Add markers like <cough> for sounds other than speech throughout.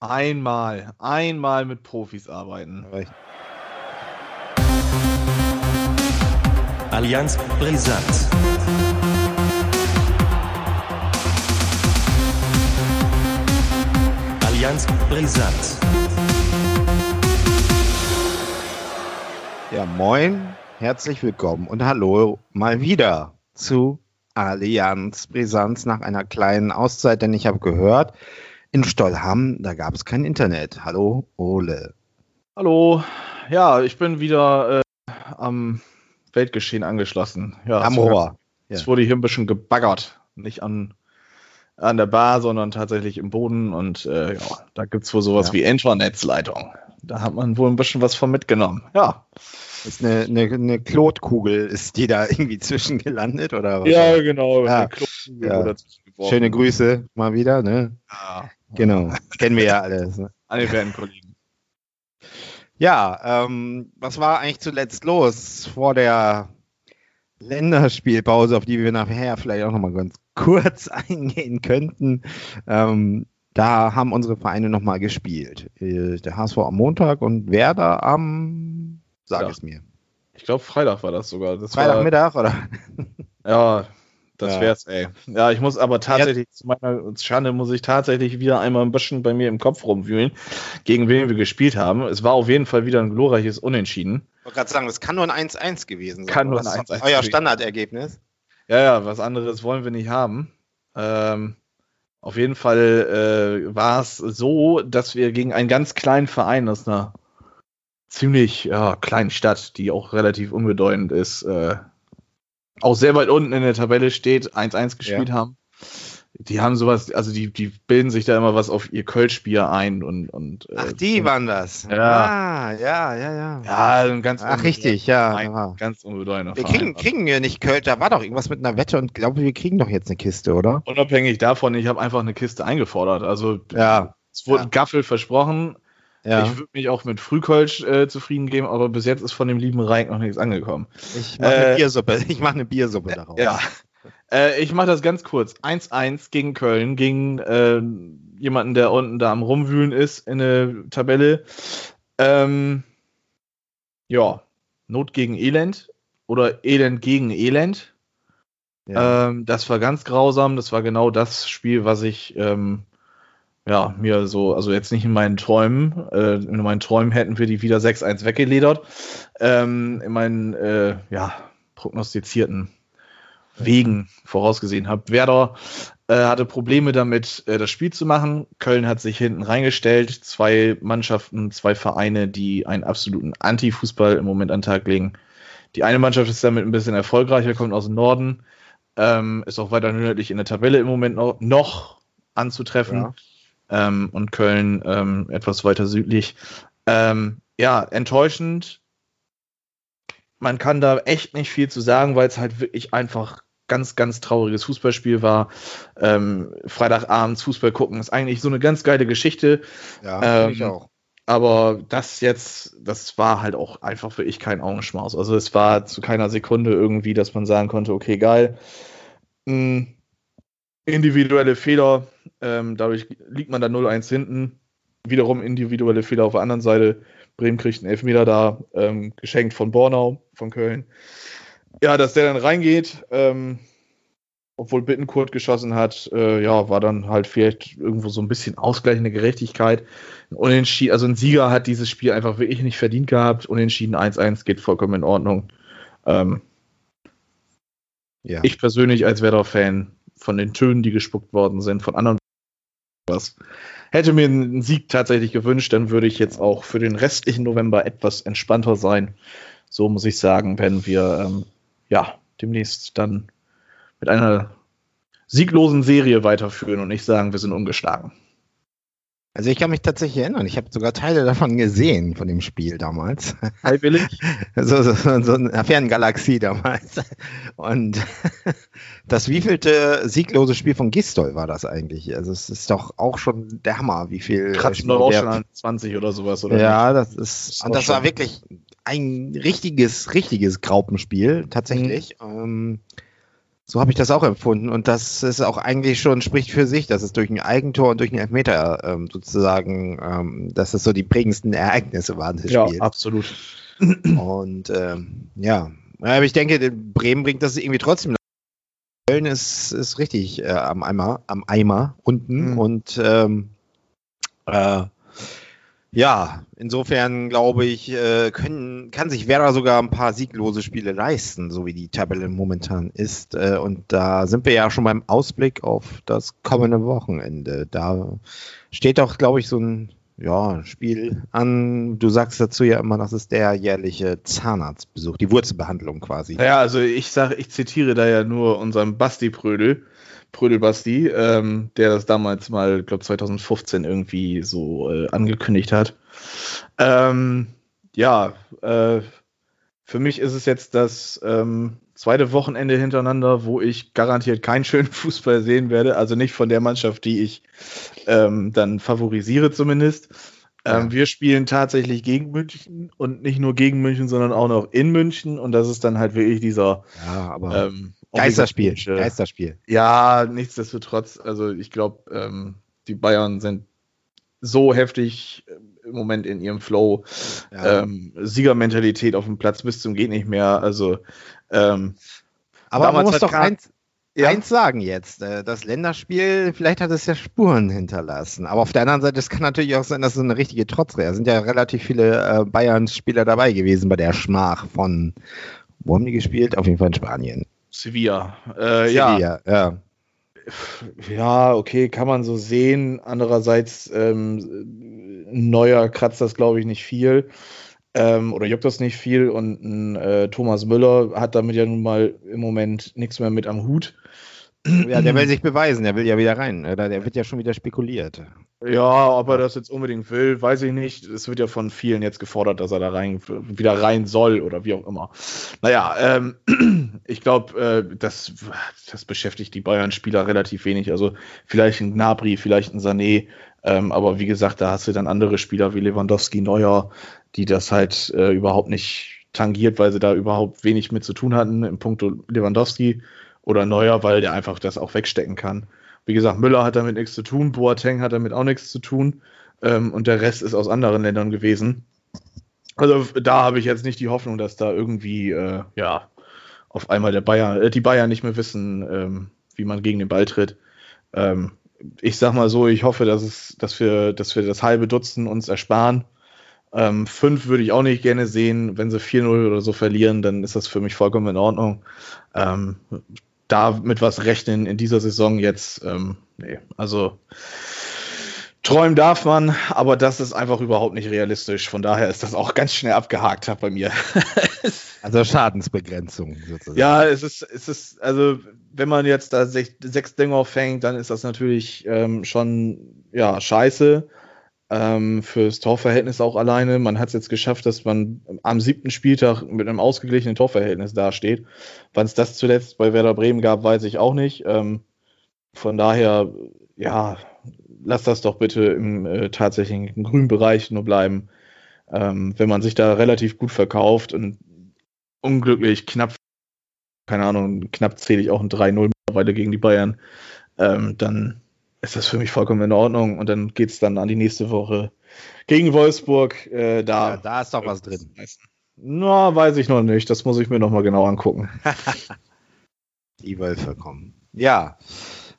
Einmal, einmal mit Profis arbeiten. Allianz brisant. Allianz brisant. Ja, moin, herzlich willkommen und hallo mal wieder zu Allianz Brisanz nach einer kleinen Auszeit, denn ich habe gehört, in Stollham, da gab es kein Internet. Hallo, Ole. Hallo, ja, ich bin wieder äh, am Weltgeschehen angeschlossen. Ja, Am es wurde- Rohr. Es Ja. wurde hier ein bisschen gebaggert. Nicht an, an der Bar, sondern tatsächlich im Boden. Und äh, ja, da gibt es wohl sowas Ja. wie Internetsleitung. Da hat man wohl ein bisschen was von mitgenommen. Ja, Ist eine, eine, eine Klotkugel, ist die da irgendwie <laughs> zwischen gelandet oder was? ja genau. Ja. Eine Klopfkugel Ja. wurde dazwischen geworfen. Schöne Grüße mal wieder, ne? Ja, Genau. Kennen wir ja <laughs> alles. Ne? an die werten Kollegen. Ja, ähm, was war eigentlich zuletzt los vor der Länderspielpause, auf die wir nachher vielleicht auch nochmal ganz kurz <laughs> eingehen könnten? Ähm, da haben unsere Vereine nochmal gespielt. Äh, Der HSV am Montag und Werder am, sag Ja. es mir, Ich glaube, Freitag war das sogar. Das Freitagmittag oder? War, ja, das Ja. wär's, ey. Ja, ich muss aber tatsächlich, zu meiner Schande, muss ich tatsächlich wieder einmal ein bisschen bei mir im Kopf rumwühlen, gegen wen wir gespielt haben. Es war auf jeden Fall wieder ein glorreiches Unentschieden. Ich wollte gerade sagen, es kann nur ein 1-1 gewesen sein. Kann nur Das ein ist 1-1 Euer. Standardergebnis. Ja, ja, was anderes wollen wir nicht haben. Ähm, auf jeden Fall äh, war es so, dass wir gegen einen ganz kleinen Verein aus einer ziemlich ja, kleinen Stadt, die auch relativ unbedeutend ist, äh, auch sehr weit unten in der Tabelle steht, 1-1 gespielt haben. Die haben sowas, also die, die bilden sich da immer was auf ihr Kölschbier ein und, und äh, Ach, die waren das. Ja. Ah, ja, ja, ja. ja, ein ganz Ach, richtig, ja. ja. Ein ganz unbedeutender Wir Verein. kriegen, kriegen wir nicht Köln, da war doch irgendwas mit einer Wette und glaube, wir kriegen doch jetzt eine Kiste, oder? Unabhängig davon, ich habe einfach eine Kiste eingefordert. Also Ja. es wurde Ja. Gaffel versprochen. Ja. Ich würde mich auch mit Frühkölsch äh, zufrieden geben, aber bis jetzt ist von dem lieben Reik noch nichts angekommen. Ich mache eine Äh, Biersuppe. <laughs> Ich mache eine Biersuppe daraus. Ja. Äh, ich mache das ganz kurz. 1-1 gegen Köln, gegen äh, jemanden, der unten da am Rumwühlen ist in der Tabelle. Ähm, ja, Not gegen Elend oder Elend gegen Elend. Ja. Ähm, das war ganz grausam. Das war genau das Spiel, was ich ähm, ja mir so, also jetzt nicht in meinen Träumen. Äh, in meinen Träumen hätten wir die wieder 6-1 weggeledert. Ähm, in meinen äh, ja, prognostizierten Wegen vorausgesehen habe. Werder äh, hatte Probleme damit, äh, das Spiel zu machen. Köln hat sich hinten reingestellt. Zwei Mannschaften, zwei Vereine, die einen absoluten Anti-Fußball im Moment an den Tag legen. Die eine Mannschaft ist damit ein bisschen erfolgreicher, kommt aus dem Norden, ähm, ist auch weiter nördlich in der Tabelle im Moment noch, noch anzutreffen. Ja. Ähm, und Köln ähm, etwas weiter südlich. Ähm, ja, enttäuschend. Man kann da echt nicht viel zu sagen, weil es halt wirklich einfach ganz, ganz trauriges Fußballspiel war. Ähm, Freitagabends Fußball gucken ist eigentlich so eine ganz geile Geschichte. ja, ähm, ich auch. Aber das jetzt, das war halt auch einfach wirklich kein Augenschmaus. Also es war zu keiner Sekunde irgendwie, dass man sagen konnte, okay, geil. Mm, individuelle Fehler, ähm, dadurch liegt man da 0-1 hinten. Wiederum individuelle Fehler auf der anderen Seite. Bremen kriegt einen Elfmeter da, ähm, geschenkt von Bornau, von Köln. Ja, dass der dann reingeht, ähm, obwohl Bittenkurt geschossen hat, äh, ja, war dann halt vielleicht irgendwo so ein bisschen ausgleichende Gerechtigkeit. Ein Unentschieden, also ein Sieger hat dieses Spiel einfach wirklich nicht verdient gehabt. Unentschieden 1-1 geht vollkommen in Ordnung. Ähm, Ja. Ich persönlich als Werder-Fan von den Tönen, die gespuckt worden sind, von anderen was, hätte mir einen Sieg tatsächlich gewünscht, dann würde ich jetzt auch für den restlichen November etwas entspannter sein. So muss ich sagen, wenn wir ähm, ja demnächst dann mit einer sieglosen Serie weiterführen und nicht sagen, wir sind ungeschlagen. Also ich kann mich tatsächlich erinnern, ich habe sogar Teile davon gesehen, von dem Spiel damals. Freiwillig? <laughs> So, so, so, so eine Ferngalaxie damals. Und <laughs> das wievielte sieglose Spiel von Gistol war das eigentlich? Also es ist doch auch schon der Hammer, wie viel Kratzen doch auch schon an 20 oder sowas, oder? Ja, das ist, ist und das war wirklich ein richtiges, richtiges Graupenspiel, tatsächlich. Mhm. Ähm, So habe ich das auch empfunden und das ist auch eigentlich schon spricht für sich, dass es durch ein Eigentor und durch einen Elfmeter ähm, sozusagen, ähm, dass es so die prägendsten Ereignisse waren des Ja, Spiels. absolut. Und ähm, ja, aber ich denke, Bremen bringt das irgendwie trotzdem. Köln ist, ist richtig äh, am Eimer, am Eimer unten Mhm. und ähm, äh, ja, insofern glaube ich, äh, können, kann sich Werder sogar ein paar sieglose Spiele leisten, so wie die Tabelle momentan ist. Äh, und da sind wir ja schon beim Ausblick auf das kommende Wochenende. Da steht doch, glaube ich, so ein ja, Spiel an. Du sagst dazu ja immer, das ist der jährliche Zahnarztbesuch, die Wurzelbehandlung quasi. Ja, also ich sage, ich zitiere da ja nur unseren Basti Prödel, Prödel Basti, ähm, der das damals mal, glaube 2015 irgendwie so äh, angekündigt hat. Ähm, ja, äh, für mich ist es jetzt das ähm, zweite Wochenende hintereinander, wo ich garantiert keinen schönen <laughs> Fußball sehen werde. Also nicht von der Mannschaft, die ich ähm, dann favorisiere zumindest. Ähm, Ja. Wir spielen tatsächlich gegen München und nicht nur gegen München, sondern auch noch in München. Und das ist dann halt wirklich dieser Ja, aber ähm, Geisterspiel, Geisterspiel. Ja, nichtsdestotrotz, also ich glaube, ähm, die Bayern sind so heftig äh, im Moment in ihrem Flow. Ja. Ähm, Siegermentalität auf dem Platz bis zum geht nicht mehr. Also ähm, aber man muss doch eins, ja. eins sagen jetzt. äh, Das Länderspiel, vielleicht hat es ja Spuren hinterlassen. Aber auf der anderen Seite, es kann natürlich auch sein, dass es eine richtige Trotzrehe. Es sind ja relativ viele äh, Bayern-Spieler dabei gewesen bei der Schmach von, wo haben die gespielt? Auf jeden Fall in Spanien. Sevilla. Äh, ja, Sevilla, ja. ja, okay, kann man so sehen. Andererseits, ähm, ein Neuer kratzt das, glaube ich, nicht viel. Ähm, oder juckt das nicht viel. Und ein, äh, Thomas Müller hat damit ja nun mal im Moment nichts mehr mit am Hut. Ja, der will sich beweisen, der will ja wieder rein. Oder der wird ja schon wieder spekuliert. Ja, ob er das jetzt unbedingt will, weiß ich nicht. Es wird ja von vielen jetzt gefordert, dass er da rein, wieder rein soll oder wie auch immer. Naja, ähm, <clears throat> ich glaube, äh, das, das beschäftigt die Bayern-Spieler relativ wenig. Also vielleicht ein Gnabry, vielleicht ein Sané. Ähm, aber wie gesagt, da hast du dann andere Spieler wie Lewandowski, Neuer, die das halt äh, überhaupt nicht tangiert, weil sie da überhaupt wenig mit zu tun hatten im Punkto Lewandowski oder Neuer, weil der einfach das auch wegstecken kann. Wie gesagt, Müller hat damit nichts zu tun, Boateng hat damit auch nichts zu tun ähm, und der Rest ist aus anderen Ländern gewesen. Also da habe ich jetzt nicht die Hoffnung, dass da irgendwie äh, ja auf einmal der Bayern, äh, die Bayern nicht mehr wissen, ähm, wie man gegen den Ball tritt. Ähm, ich sag mal so, ich hoffe, dass es, dass wir, dass wir das halbe Dutzend uns ersparen. Ähm, fünf würde ich auch nicht gerne sehen. Wenn sie 4-0 oder so verlieren, dann ist das für mich vollkommen in Ordnung. Ähm, da mit was rechnen in dieser Saison jetzt, ähm, nee, also träumen darf man, aber das ist einfach überhaupt nicht realistisch. Von daher ist das auch ganz schnell abgehakt bei mir. <laughs> Also Schadensbegrenzung sozusagen. ja, es ist, es ist, also wenn man jetzt da sech, sechs Dinger fängt, dann ist das natürlich ähm, schon ja scheiße. Ähm, fürs Torverhältnis auch alleine. Man hat es jetzt geschafft, dass man am siebten Spieltag mit einem ausgeglichenen Torverhältnis dasteht. Wann es das zuletzt bei Werder Bremen gab, weiß ich auch nicht. Ähm, von daher, ja, lass das doch bitte im äh, tatsächlichen grünen Bereich nur bleiben. Ähm, wenn man sich da relativ gut verkauft und unglücklich knapp, keine Ahnung, knapp zähle ich auch ein 3-0 mittlerweile gegen die Bayern, ähm, dann ist das für mich vollkommen in Ordnung und dann geht es dann an die nächste Woche gegen Wolfsburg. Äh, da, Ja, da ist doch was drin. Na, weiß ich noch nicht. Das muss ich mir noch mal genau angucken. <laughs> Die Wölfe kommen. Ja,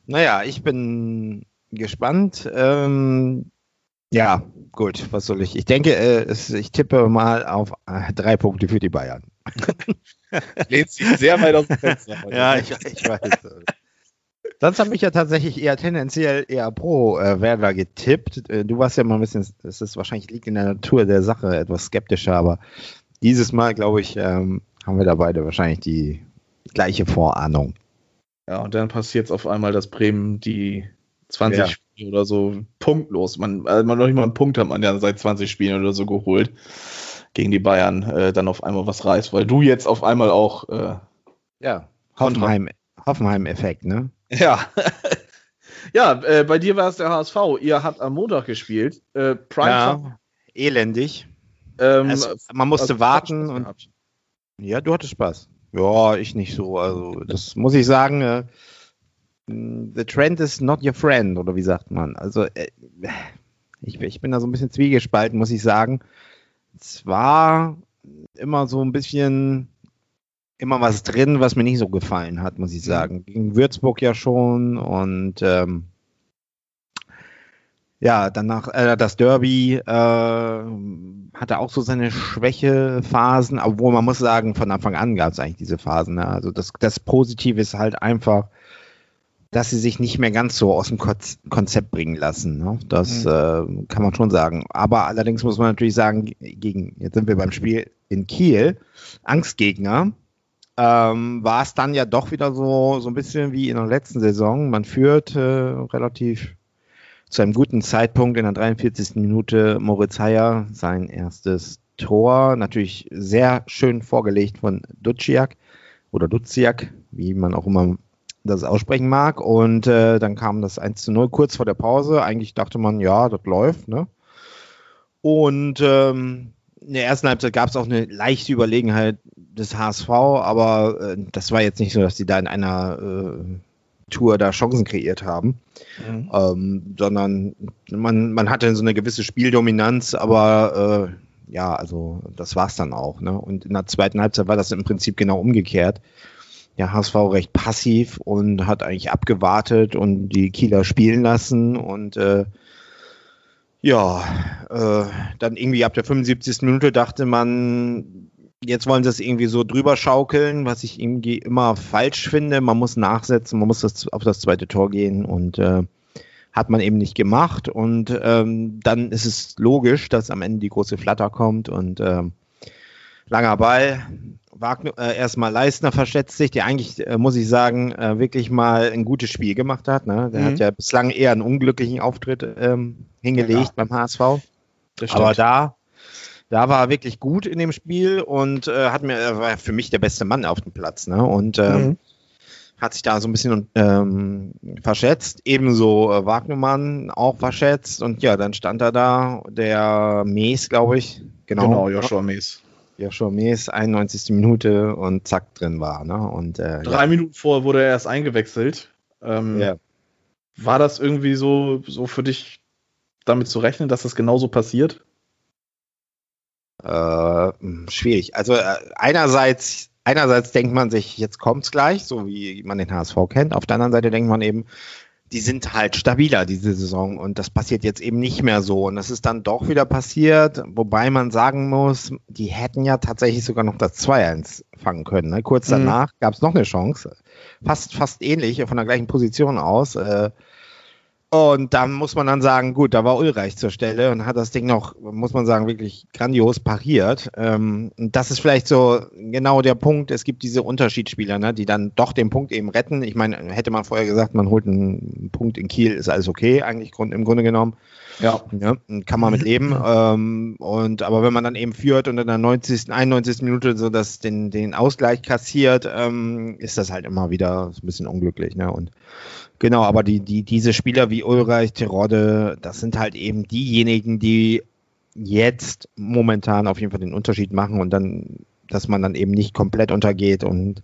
naja, ich bin gespannt. Ähm, ja, gut, was soll ich? Ich denke, äh, es, ich tippe mal auf äh, drei Punkte für die Bayern. <laughs> Lehnt sich sehr weit aus dem Fenster. <laughs> Ja, ich, ich weiß. Sonst habe ich ja tatsächlich eher tendenziell eher pro äh, Werder getippt. Äh, du warst ja mal ein bisschen, es ist wahrscheinlich liegt in der Natur der Sache etwas skeptischer, aber dieses Mal, glaube ich, ähm, haben wir da beide wahrscheinlich die gleiche Vorahnung. Ja, und dann passiert es auf einmal, dass Bremen die 20 Ja. Spiele oder so punktlos, man, also noch nicht mal einen Punkt hat man ja seit 20 Spielen oder so geholt gegen die Bayern, äh, dann auf einmal was reißt, weil du jetzt auf einmal auch äh, Ja, Kontra- Hoffenheim, Hoffenheim-Effekt, ne? Ja. <laughs> ja, äh, bei dir war es der HSV. Ihr habt am Montag gespielt. Äh, Prime Ja, elendig. ähm, Also, man musste also, warten und gehabt. ja, du hattest Spaß. Ja, ich nicht so. Also, das muss ich sagen. Äh, the trend is not your friend, oder wie sagt man? Also, äh, ich, ich bin da so ein bisschen zwiegespalten, muss ich sagen. Es war immer so ein bisschen immer was drin, was mir nicht so gefallen hat, muss ich mhm. sagen. Gegen Würzburg ja schon und ähm, ja, danach äh, das Derby äh, hatte auch so seine Schwächephasen, obwohl man muss sagen, von Anfang an gab es eigentlich diese Phasen. Ne? Also das, das Positive ist halt einfach, dass sie sich nicht mehr ganz so aus dem Konzept bringen lassen. Ne? Das mhm. äh, kann man schon sagen. Aber allerdings muss man natürlich sagen, gegen, jetzt sind wir beim Spiel in Kiel, Angstgegner, ähm, war es dann ja doch wieder so, so ein bisschen wie in der letzten Saison. Man führt äh, relativ zu einem guten Zeitpunkt in der 43. Minute Moritz Heyer sein erstes Tor. Natürlich sehr schön vorgelegt von Duciak oder Duziak, wie man auch immer das aussprechen mag. Und äh, dann kam das 1 zu 0 kurz vor der Pause. Eigentlich dachte man, ja, das läuft. Ne? Und ähm, in der ersten Halbzeit gab es auch eine leichte Überlegenheit des HSV, aber äh, das war jetzt nicht so, dass die da in einer äh, Tour da Chancen kreiert haben, mhm. ähm, sondern man, man hatte so eine gewisse Spieldominanz, aber äh, ja, also das war es dann auch. Ne? Und in der zweiten Halbzeit war das im Prinzip genau umgekehrt. Der HSV recht passiv und hat eigentlich abgewartet und die Kieler spielen lassen und äh, ja, äh, dann irgendwie ab der 75. Minute dachte man, jetzt wollen sie es irgendwie so drüber schaukeln, was ich irgendwie immer falsch finde. Man muss nachsetzen, man muss das, auf das zweite Tor gehen und äh, hat man eben nicht gemacht. Und ähm, dann ist es logisch, dass am Ende die große Flatter kommt und äh, langer Ball. Wagner, äh, erstmal Leistner verschätzt sich, der eigentlich, äh, muss ich sagen, äh, wirklich mal ein gutes Spiel gemacht hat. Ne? Der mhm. hat ja bislang eher einen unglücklichen Auftritt ähm, hingelegt ja. beim HSV. Aber da da war er wirklich gut in dem Spiel und äh, hat mir, er war für mich der beste Mann auf dem Platz, ne? Und ähm, mhm. hat sich da so ein bisschen ähm, verschätzt. Ebenso äh, Wagnermann auch verschätzt. Und ja, dann stand er da, der Mees, glaube ich. Genau, genau Joshua Mees. Joshua Mees, 91. Minute und zack, drin war. Ne? Und, äh, Drei ja. Minuten vor wurde er erst eingewechselt. Ähm, ja. War das irgendwie so, so für dich damit zu rechnen, dass das genauso passiert? Äh, schwierig. Also äh, einerseits, einerseits denkt man sich, jetzt kommt's gleich, so wie man den HSV kennt. Auf der anderen Seite denkt man eben, die sind halt stabiler diese Saison und das passiert jetzt eben nicht mehr so. Und das ist dann doch wieder passiert, wobei man sagen muss, die hätten ja tatsächlich sogar noch das 2-1 fangen können. Ne? Kurz mhm. danach mhm. gab es noch eine Chance, fast, fast ähnlich, von der gleichen Position aus. Äh, und da muss man dann sagen, gut, da war Ulreich zur Stelle und hat das Ding noch, muss man sagen, wirklich grandios pariert. Ähm, das ist vielleicht so genau der Punkt. Es gibt diese Unterschiedsspieler, ne, die dann doch den Punkt eben retten. Ich meine, hätte man vorher gesagt, man holt einen Punkt in Kiel, ist alles okay, eigentlich im Grunde genommen. Ja. ja kann man mit leben. ähm, und, aber wenn man dann eben führt und in der 90., 91. Minute so das, den, den Ausgleich kassiert, ähm, ist das halt immer wieder ein bisschen unglücklich. Ne? Und Genau, aber die, die, diese Spieler wie Ulreich, Terodde, das sind halt eben diejenigen, die jetzt momentan auf jeden Fall den Unterschied machen und dann, dass man dann eben nicht komplett untergeht und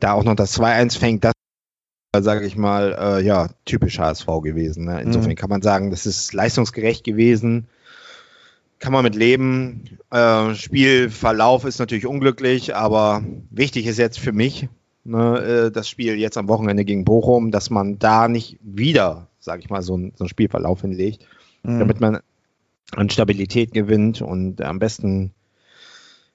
da auch noch das 2-1 fängt, das sage ich mal, äh, ja, typisch HSV gewesen. Ne? Insofern mhm. kann man sagen, das ist leistungsgerecht gewesen. Kann man mit leben. Äh, Spielverlauf ist natürlich unglücklich, aber wichtig ist jetzt für mich, ne, äh, das Spiel jetzt am Wochenende gegen Bochum, dass man da nicht wieder, sage ich mal, so, ein, so einen Spielverlauf hinlegt, mhm. damit man an Stabilität gewinnt und am besten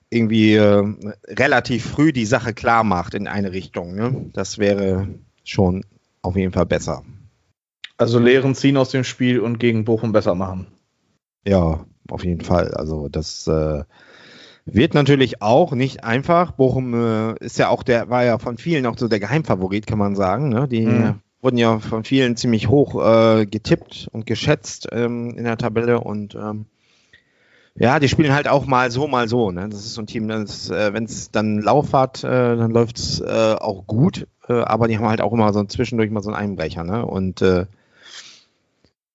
irgendwie äh, relativ früh die Sache klar macht in eine Richtung. Ne? Das wäre schon auf jeden Fall besser. Also Lehren ziehen aus dem Spiel und gegen Bochum besser machen. Ja, auf jeden Fall. Also das äh, wird natürlich auch nicht einfach. Bochum äh, ist ja auch der, war ja von vielen auch so der Geheimfavorit, kann man sagen. Ne? Die mhm. wurden ja von vielen ziemlich hoch äh, getippt und geschätzt ähm, in der Tabelle und ähm, ja, die spielen halt auch mal so, mal so. Ne? Das ist so ein Team, das, äh, wenn es dann Lauf hat, äh, dann läuft es äh, auch gut, äh, aber die haben halt auch immer so zwischendurch mal so einen Einbrecher. Ne? Und äh,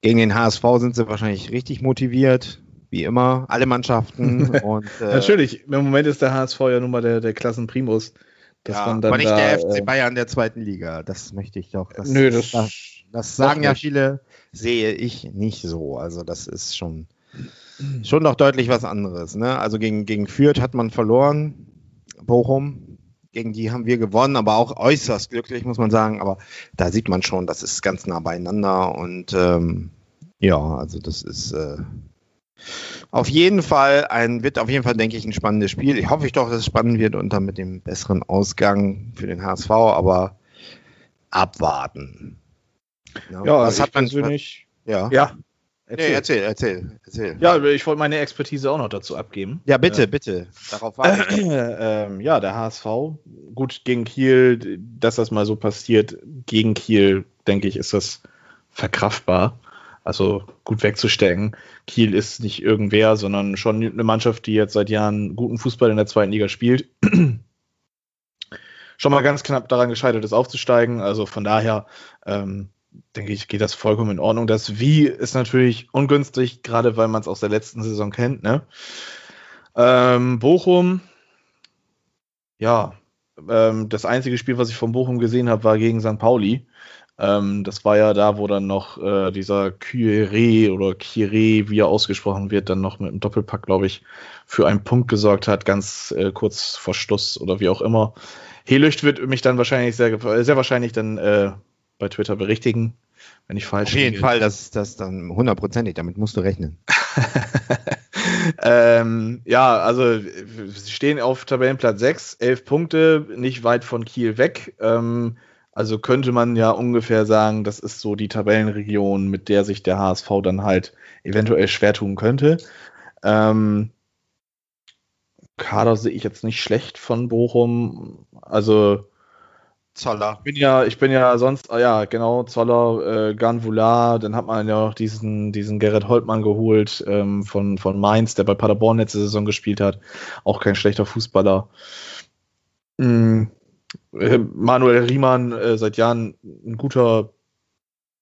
gegen den HSV sind sie wahrscheinlich richtig motiviert wie immer, alle Mannschaften. <laughs> und, äh, Natürlich, im Moment ist der HSV ja nun mal der, der Klassenprimus. Dass ja, aber nicht da, der FC Bayern der zweiten Liga. Das möchte ich doch. Das, Nö, das- das, das sagen ja viele, sehe ich nicht so. Also das ist schon, schon noch deutlich was anderes. Ne? Also gegen, gegen Fürth hat man verloren, Bochum. Gegen die haben wir gewonnen, aber auch äußerst glücklich, muss man sagen. Aber da sieht man schon, das ist ganz nah beieinander. Und ähm, ja, also das ist äh, auf jeden Fall ein, wird auf jeden Fall, denke ich, ein spannendes Spiel. Ich hoffe ich doch, dass es spannend wird und dann mit dem besseren Ausgang für den HSV, aber abwarten. ja, was ich hat man persönlich. Ja. Ja, Nee, erzähl, erzähl, erzähl. Ja, ich wollte meine Expertise auch noch dazu abgeben. Ja, bitte, bitte. Darauf warte ich. <clears throat> ähm, ja, der HSV, gut gegen Kiel, dass das mal so passiert, gegen Kiel, denke ich, ist das verkraftbar. Also gut wegzustecken. Kiel ist nicht irgendwer, sondern schon eine Mannschaft, die jetzt seit Jahren guten Fußball in der zweiten Liga spielt. <clears throat> schon mal ganz knapp daran gescheitert ist, aufzusteigen. Also von daher ähm, denke ich, geht das vollkommen in Ordnung. Das Wie ist natürlich ungünstig, gerade weil man es aus der letzten Saison kennt. Ne? Ähm, Bochum, ja, ähm, das einzige Spiel, was ich von Bochum gesehen habe, war gegen St. Pauli. Ähm, das war ja da, wo dann noch äh, dieser Kyrie oder Kire, wie er ausgesprochen wird, dann noch mit einem Doppelpack, glaube ich, für einen Punkt gesorgt hat, ganz äh, kurz vor Schluss oder wie auch immer. Helücht wird mich dann wahrscheinlich sehr, sehr wahrscheinlich dann äh, bei Twitter berichtigen, wenn ich falsch Auf jeden liege. Fall, das ist das dann hundertprozentig, damit musst du rechnen. <laughs> ähm, ja, also sie stehen auf Tabellenplatz 6, 11 Punkte, nicht weit von Kiel weg. Ähm, also könnte man ja ungefähr sagen, das ist so die Tabellenregion, mit der sich der HSV dann halt eventuell schwer tun könnte. Ähm, Kader sehe ich jetzt nicht schlecht von Bochum. Also Zoller. ich bin ja, ich bin ja sonst, ja, genau, Zoller, äh, Ganvula, dann hat man ja noch diesen, diesen Gerrit Holtmann geholt ähm, von, von Mainz, der bei Paderborn letzte Saison gespielt hat. Auch kein schlechter Fußballer. Äh, Manuel Riemann, äh, seit Jahren ein guter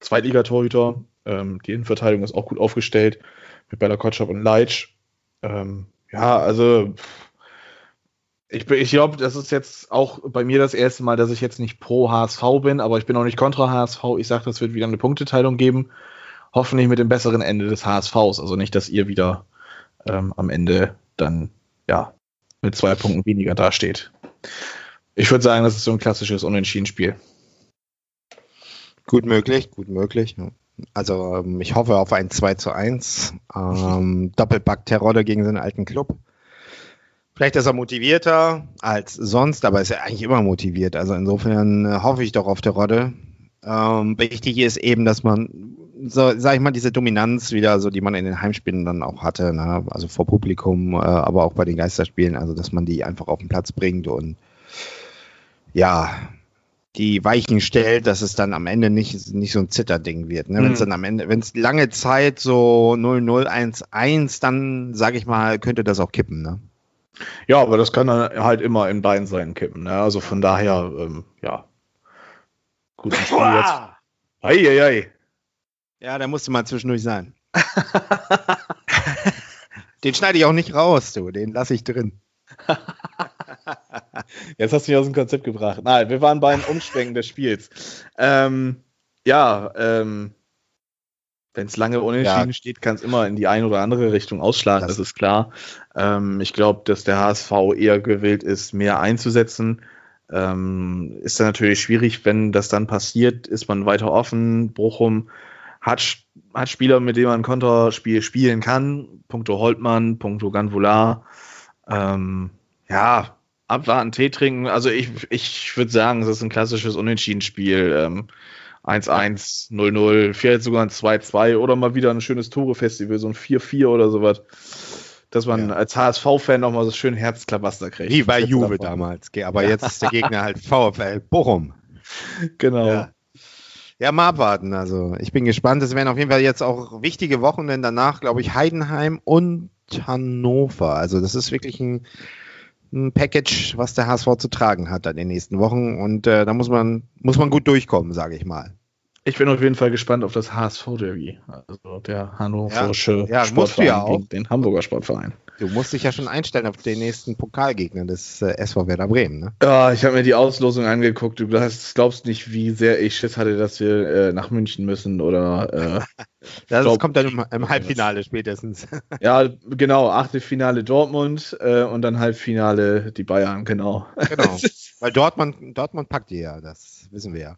Zweitligatorhüter. Ähm, die Innenverteidigung ist auch gut aufgestellt mit Bella Kotschap und Leitsch. Ähm, ja, also pff, ich, ich glaube, das ist jetzt auch bei mir das erste Mal, dass ich jetzt nicht pro HSV bin, aber ich bin auch nicht kontra HSV. Ich sage, das wird wieder eine Punkteteilung geben. Hoffentlich mit dem besseren Ende des HSVs. Also nicht, dass ihr wieder ähm, am Ende dann ja mit zwei Punkten weniger dasteht. Ich würde sagen, das ist so ein klassisches Unentschieden-Spiel. Gut möglich, gut möglich. Also ähm, ich hoffe auf ein 2 zu 1. Ähm, Doppelpack Terodde gegen seinen alten Club. Vielleicht ist er motivierter als sonst, aber ist er eigentlich immer motiviert. Also insofern äh, hoffe ich doch auf Terodde. Ähm, wichtig ist eben, dass man, so, sag ich mal, diese Dominanz wieder, so die man in den Heimspielen dann auch hatte, ne? also vor Publikum, äh, aber auch bei den Geisterspielen, also dass man die einfach auf den Platz bringt und ja, die Weichen stellt, dass es dann am Ende nicht, nicht so ein Zitterding wird. Ne? Wenn es Mhm. dann am Ende, wenn es lange Zeit so 0-0-1-1, dann sage ich mal, könnte das auch kippen. Ne? Ja, aber das kann dann halt immer in beiden Seiten kippen. Ne? Also von daher, ähm, ja. Gut, ein Spiel jetzt. Eieiei. Ja, da musste mal zwischendurch sein. <laughs> den schneide ich auch nicht raus, du. Den lasse ich drin. <laughs> Jetzt hast du mich aus dem Konzept gebracht. Nein, wir waren beim Umschwenken des Spiels. Ähm, ja, ähm, wenn es lange unentschieden Ja. steht, kann es immer in die eine oder andere Richtung ausschlagen, Das- das, ist klar. Ähm, ich glaube, dass der HSV eher gewillt ist, mehr einzusetzen. Ähm, ist dann natürlich schwierig, wenn das dann passiert, ist man weiter offen. Bochum hat, hat Spieler, mit denen man Konterspiel spielen kann. Punkto Holtmann, Punkto Ganvular. Ähm, ja, abwarten, Tee trinken. Also ich, ich würde sagen, es ist ein klassisches Unentschieden-Spiel. Ähm, 1-1, 0-0, vielleicht sogar ein 2-2 oder mal wieder ein schönes Tore-Festival, so ein 4-4 oder sowas. Dass man Ja. als HSV-Fan nochmal so schön Herzklabaster kriegt. Wie bei Juve davon. damals. Aber jetzt ist der Gegner halt VfL Bochum. Genau. Ja. Ja, mal abwarten. Also ich bin gespannt. Es werden auf jeden Fall jetzt auch wichtige Wochen, denn danach, glaube ich, Heidenheim und Hannover. Also das ist wirklich ein, ein Package, was der HSV zu tragen hat in den nächsten Wochen. Und äh, da muss man, muss man gut durchkommen, sage ich mal. Ich bin auf jeden Fall gespannt auf das HSV-Derby, also der hannoverische Ja, ja, ja Sportverein auch. gegen den Hamburger Sportverein. Du musst dich ja schon einstellen auf den nächsten Pokalgegner des äh, SV Werder Bremen, ne? Ja, ich habe mir die Auslosung angeguckt. Du glaubst, glaubst nicht, wie sehr ich Schiss hatte, dass wir äh, nach München müssen oder äh, <laughs> Das glaub- kommt dann im, im Halbfinale spätestens. <laughs> ja, genau, Achtelfinale Dortmund äh, und dann Halbfinale die Bayern, genau. Genau. <laughs> Weil Dortmund, Dortmund packt die ja, das wissen wir ja.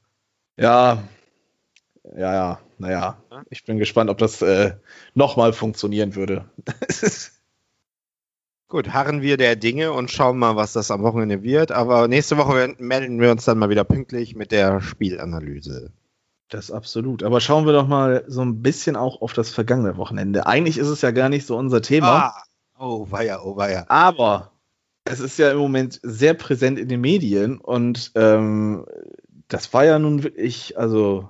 Ja, ja, ja, naja. Ja. Ich bin gespannt, ob das äh, nochmal funktionieren würde. <laughs> Gut, harren wir der Dinge und schauen mal, was das am Wochenende wird. Aber nächste Woche melden wir uns dann mal wieder pünktlich mit der Spielanalyse. Das absolut. Aber schauen wir doch mal so ein bisschen auch auf das vergangene Wochenende. Eigentlich ist es ja gar nicht so unser Thema, Ah, oh weia, oh weia. aber es ist ja im Moment sehr präsent in den Medien und ähm, das war ja nun wirklich, also,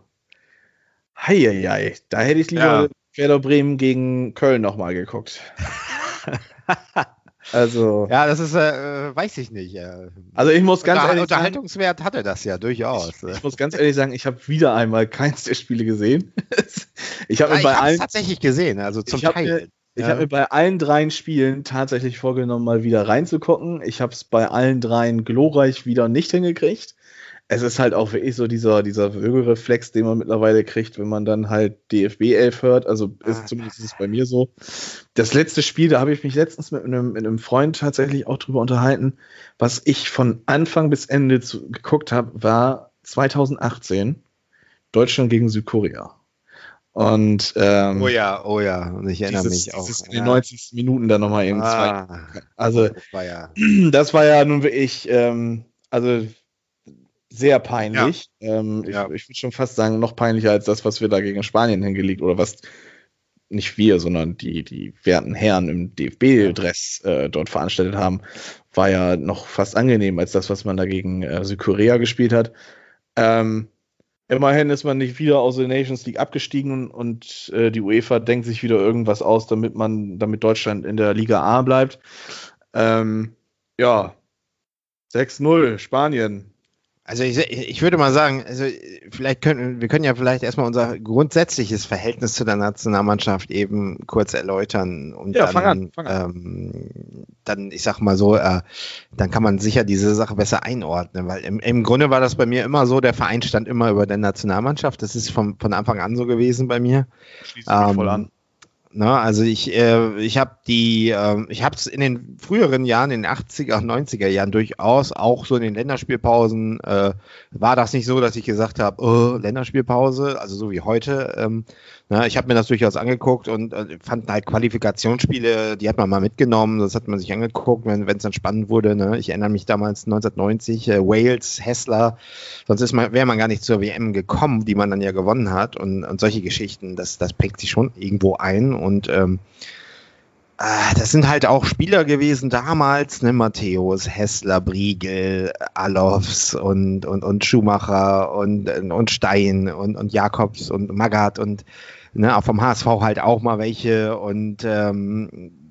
heieiei, da hätte ich lieber Ja. Werder Bremen gegen Köln nochmal geguckt. <laughs> also, Ja, das ist, äh, weiß ich nicht. Äh, also ich muss ganz Unter ehrlich sagen, Unterhaltungswert hatte das ja durchaus. ich muss ganz ehrlich sagen, ich habe wieder einmal keins der Spiele gesehen. <laughs> ich habe Ja, mir ich bei allen tatsächlich gesehen, also zum Ich Teil. mir- Ich Ja. habe mir bei allen dreien Spielen tatsächlich vorgenommen, mal wieder reinzugucken. Ich habe es bei allen dreien glorreich wieder nicht hingekriegt. Es ist halt auch wirklich so dieser, dieser Würgereflex, den man mittlerweile kriegt, wenn man dann halt DFB 11 hört. Also ist Ah. zumindest ist es bei mir so. Das letzte Spiel, da habe ich mich letztens mit einem, mit einem Freund tatsächlich auch drüber unterhalten. Was ich von Anfang bis Ende zu, geguckt habe, war 2018 Deutschland gegen Südkorea. Und ähm, oh ja, oh ja, und ich erinnere dieses, mich auch. dieses in ja. den 90. Minuten dann nochmal eben zwei. ah, Also, das war ja. <clears throat> das war ja nun wirklich, ähm, also sehr peinlich. Ähm, Ja. Ich, ich würde schon fast sagen, noch peinlicher als das, was wir da gegen Spanien hingelegt oder was nicht wir, sondern die, die werten Herren im DFB-Dress äh, dort veranstaltet haben, war ja noch fast angenehm als das, was man da gegen äh, Südkorea gespielt hat. Ähm, immerhin ist man nicht wieder aus der Nations League abgestiegen und äh, die UEFA denkt sich wieder irgendwas aus, damit man, damit Deutschland in der Liga A bleibt. Ähm, ja, 6-0, Spanien. Also ich, ich würde mal sagen, also vielleicht können wir können ja vielleicht erstmal unser grundsätzliches Verhältnis zu der Nationalmannschaft eben kurz erläutern und Ja, dann, fang an, fang Ähm, dann ich sag mal so, äh, dann kann man sicher diese Sache besser einordnen, weil im, im Grunde war das bei mir immer so, der Verein stand immer über der Nationalmannschaft, das ist von, von Anfang an so gewesen bei mir. Schließt Ähm, voll an. Ne, also ich, äh, ich habe die, ähm, ich habe es in den früheren Jahren, in den 80er, 90er Jahren durchaus, auch so in den Länderspielpausen, äh, war das nicht so, dass ich gesagt habe, oh, Länderspielpause, also so wie heute. Ähm, ne, ich habe mir das durchaus angeguckt und äh, fand halt Qualifikationsspiele, die hat man mal mitgenommen, das hat man sich angeguckt, wenn es dann spannend wurde. Ne? Ich erinnere mich damals 1990, äh, Wales, Hessler, sonst ist man, wäre man gar nicht zur WM gekommen, die man dann ja gewonnen hat und, und solche Geschichten, das, das prägt sich schon irgendwo ein und ähm, das sind halt auch Spieler gewesen damals, ne, Matthäus, Hessler, Briegel, Alofs und, und, und Schumacher und, und Stein und, und Jakobs und Magath und ne, auch vom HSV halt auch mal welche und ähm,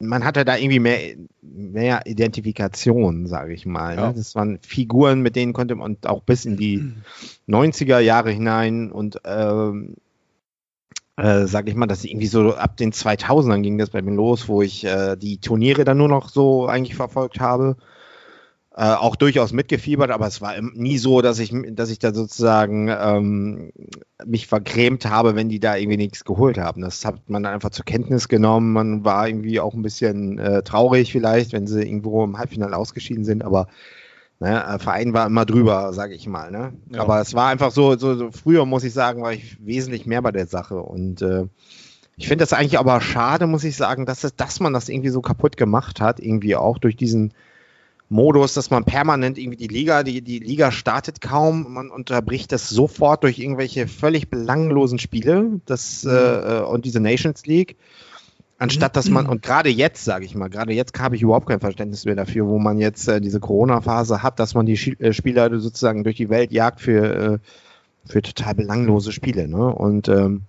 man hatte da irgendwie mehr, mehr Identifikation, sage ich mal. Ja. Ne? Das waren Figuren, mit denen konnte man auch bis in die 90er Jahre hinein und ähm, äh, sag ich mal, dass irgendwie so ab den 2000ern ging das bei mir los, wo ich äh, die Turniere dann nur noch so eigentlich verfolgt habe. Äh, auch durchaus mitgefiebert, aber es war nie so, dass ich, dass ich da sozusagen ähm, mich vergrämt habe, wenn die da irgendwie nichts geholt haben. Das hat man einfach zur Kenntnis genommen. Man war irgendwie auch ein bisschen äh, traurig vielleicht, wenn sie irgendwo im Halbfinale ausgeschieden sind, aber ne, äh, Verein war immer drüber, sage ich mal. Ne? Ja. Aber es war einfach so, so, so, früher muss ich sagen, war ich wesentlich mehr bei der Sache und äh, ich finde das eigentlich aber schade, muss ich sagen, dass, es, dass man das irgendwie so kaputt gemacht hat, irgendwie auch durch diesen Modus, dass man permanent irgendwie die Liga, die, die Liga startet kaum, man unterbricht das sofort durch irgendwelche völlig belanglosen Spiele, das, äh, äh, und diese Nations League. Anstatt dass man, und gerade jetzt, sage ich mal, gerade jetzt habe ich überhaupt kein Verständnis mehr dafür, wo man jetzt äh, diese Corona-Phase hat, dass man die Schi- äh, Spieler sozusagen durch die Welt jagt für, äh, für total belanglose Spiele. Ne? Und ähm,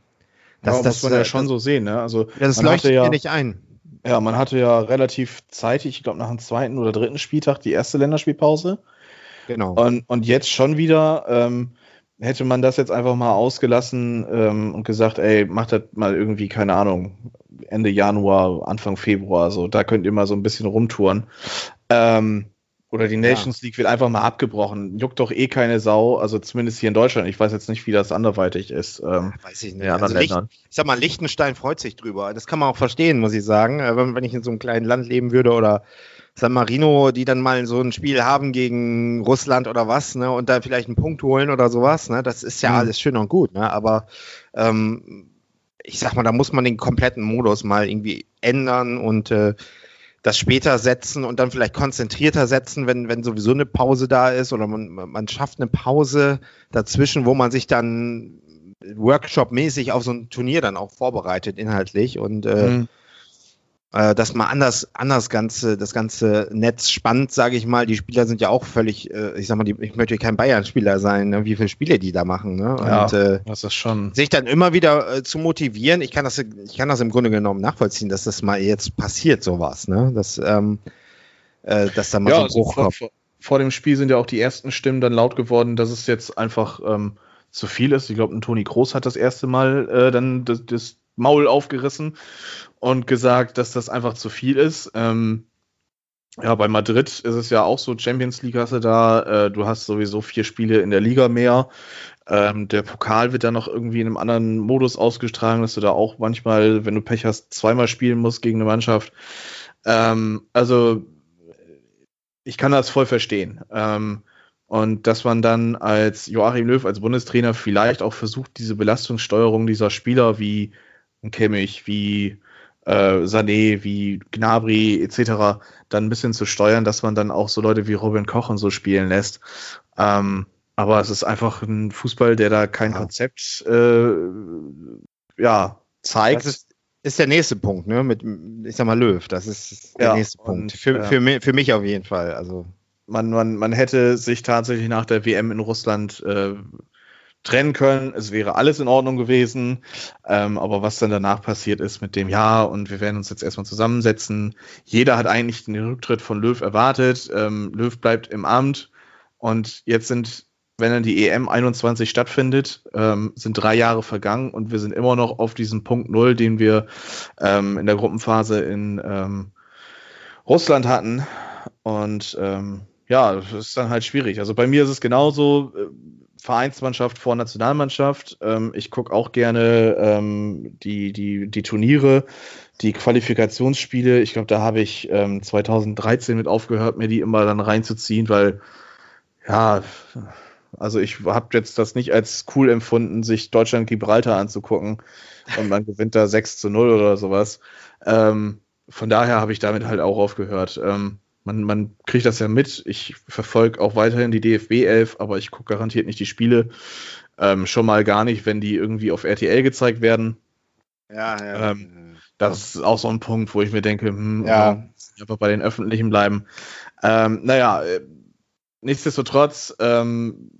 Das, das, muss das, man ja äh, schon so sehen. Ne? Also, ja, das leuchtet ja, mir nicht ein. Ja, man hatte ja relativ zeitig, ich glaube nach dem zweiten oder dritten Spieltag, die erste Länderspielpause. Genau. Und, und jetzt schon wieder, ähm, hätte man das jetzt einfach mal ausgelassen ähm, und gesagt, ey, macht das mal irgendwie, keine Ahnung, Ende Januar, Anfang Februar, so, da könnt ihr mal so ein bisschen rumtouren. Ähm, oder die Nations ja. League wird einfach mal abgebrochen. Juckt doch eh keine Sau, also zumindest hier in Deutschland. Ich weiß jetzt nicht, wie das anderweitig ist. Ähm, weiß ich nicht. Also Licht, ich sag mal, Liechtenstein freut sich drüber. Das kann man auch verstehen, muss ich sagen. Äh, wenn, wenn ich in so einem kleinen Land leben würde oder San Marino, die dann mal so ein Spiel haben gegen Russland oder was, ne, und da vielleicht einen Punkt holen oder sowas, ne, das ist ja mhm. alles schön und gut, ne, aber ähm, ich sag mal, da muss man den kompletten Modus mal irgendwie ändern und äh, das später setzen und dann vielleicht konzentrierter setzen, wenn, wenn sowieso eine Pause da ist oder man, man schafft eine Pause dazwischen, wo man sich dann Workshop-mäßig auf so ein Turnier dann auch vorbereitet inhaltlich und äh, mhm äh, dass man anders, anders ganze, das ganze Netz spannt, sage ich mal. Die Spieler sind ja auch völlig, äh, ich sag mal, die, ich möchte kein Bayern-Spieler sein, ne? wie viele Spiele die da machen. Ne? Ja, Und, äh, das ist schon. Sich dann immer wieder äh, zu motivieren, ich kann das, ich kann das im Grunde genommen nachvollziehen, dass das mal jetzt passiert, sowas, ne? Dass, ähm, äh, dass da mal ja, so ein also Bruch also vor, kommt. Vor, vor, dem Spiel sind ja auch die ersten Stimmen dann laut geworden, dass es jetzt einfach ähm, zu viel ist. Ich glaube, ein Toni Groß hat das erste Mal äh, dann das, das Maul aufgerissen und gesagt, dass das einfach zu viel ist. Ähm, ja, bei Madrid ist es ja auch so, Champions League hast du da, äh, du hast sowieso vier Spiele in der Liga mehr. Ähm, der Pokal wird dann noch irgendwie in einem anderen Modus ausgestragen, dass du da auch manchmal, wenn du Pech hast, zweimal spielen musst gegen eine Mannschaft. Ähm, also ich kann das voll verstehen. Ähm, und dass man dann als Joachim Löw, als Bundestrainer vielleicht auch versucht, diese Belastungssteuerung dieser Spieler wie Kimmich, wie äh, Sané, wie Gnabry etc. dann ein bisschen zu steuern, dass man dann auch so Leute wie Robin Koch und so spielen lässt. Ähm, aber es ist einfach ein Fußball, der da kein ja. Konzept äh, ja, zeigt. Das ist, ist, der nächste Punkt, ne? Mit, ich sag mal, Löw. Das ist der ja, nächste Punkt. Für, äh, für, mich, für mich auf jeden Fall. Also. Man, man, man hätte sich tatsächlich nach der WM in Russland äh, trennen können. Es wäre alles in Ordnung gewesen. Ähm, aber was dann danach passiert ist mit dem Ja und wir werden uns jetzt erstmal zusammensetzen. Jeder hat eigentlich den Rücktritt von Löw erwartet. Ähm, Löw bleibt im Amt und jetzt sind, wenn dann die EM 21 stattfindet, ähm, sind drei Jahre vergangen und wir sind immer noch auf diesem Punkt Null, den wir ähm, in der Gruppenphase in ähm, Russland hatten. Und ähm, ja, das ist dann halt schwierig. Also bei mir ist es genauso Vereinsmannschaft vor Nationalmannschaft. Ähm, ich gucke auch gerne ähm, die, die, die Turniere, die Qualifikationsspiele. Ich glaube, da habe ich ähm, 2013 mit aufgehört, mir die immer dann reinzuziehen, weil ja, also ich habe jetzt das nicht als cool empfunden, sich Deutschland Gibraltar anzugucken und man <laughs> gewinnt da 6 zu 0 oder sowas. Ähm, von daher habe ich damit halt auch aufgehört. Ähm, man, man kriegt das ja mit. Ich verfolge auch weiterhin die DFB 11, aber ich gucke garantiert nicht die Spiele. Ähm, schon mal gar nicht, wenn die irgendwie auf RTL gezeigt werden. Ja, ja. Ähm, das ist auch so ein Punkt, wo ich mir denke, hm, ja. einfach bei den öffentlichen bleiben. Ähm, naja, äh, nichtsdestotrotz ähm,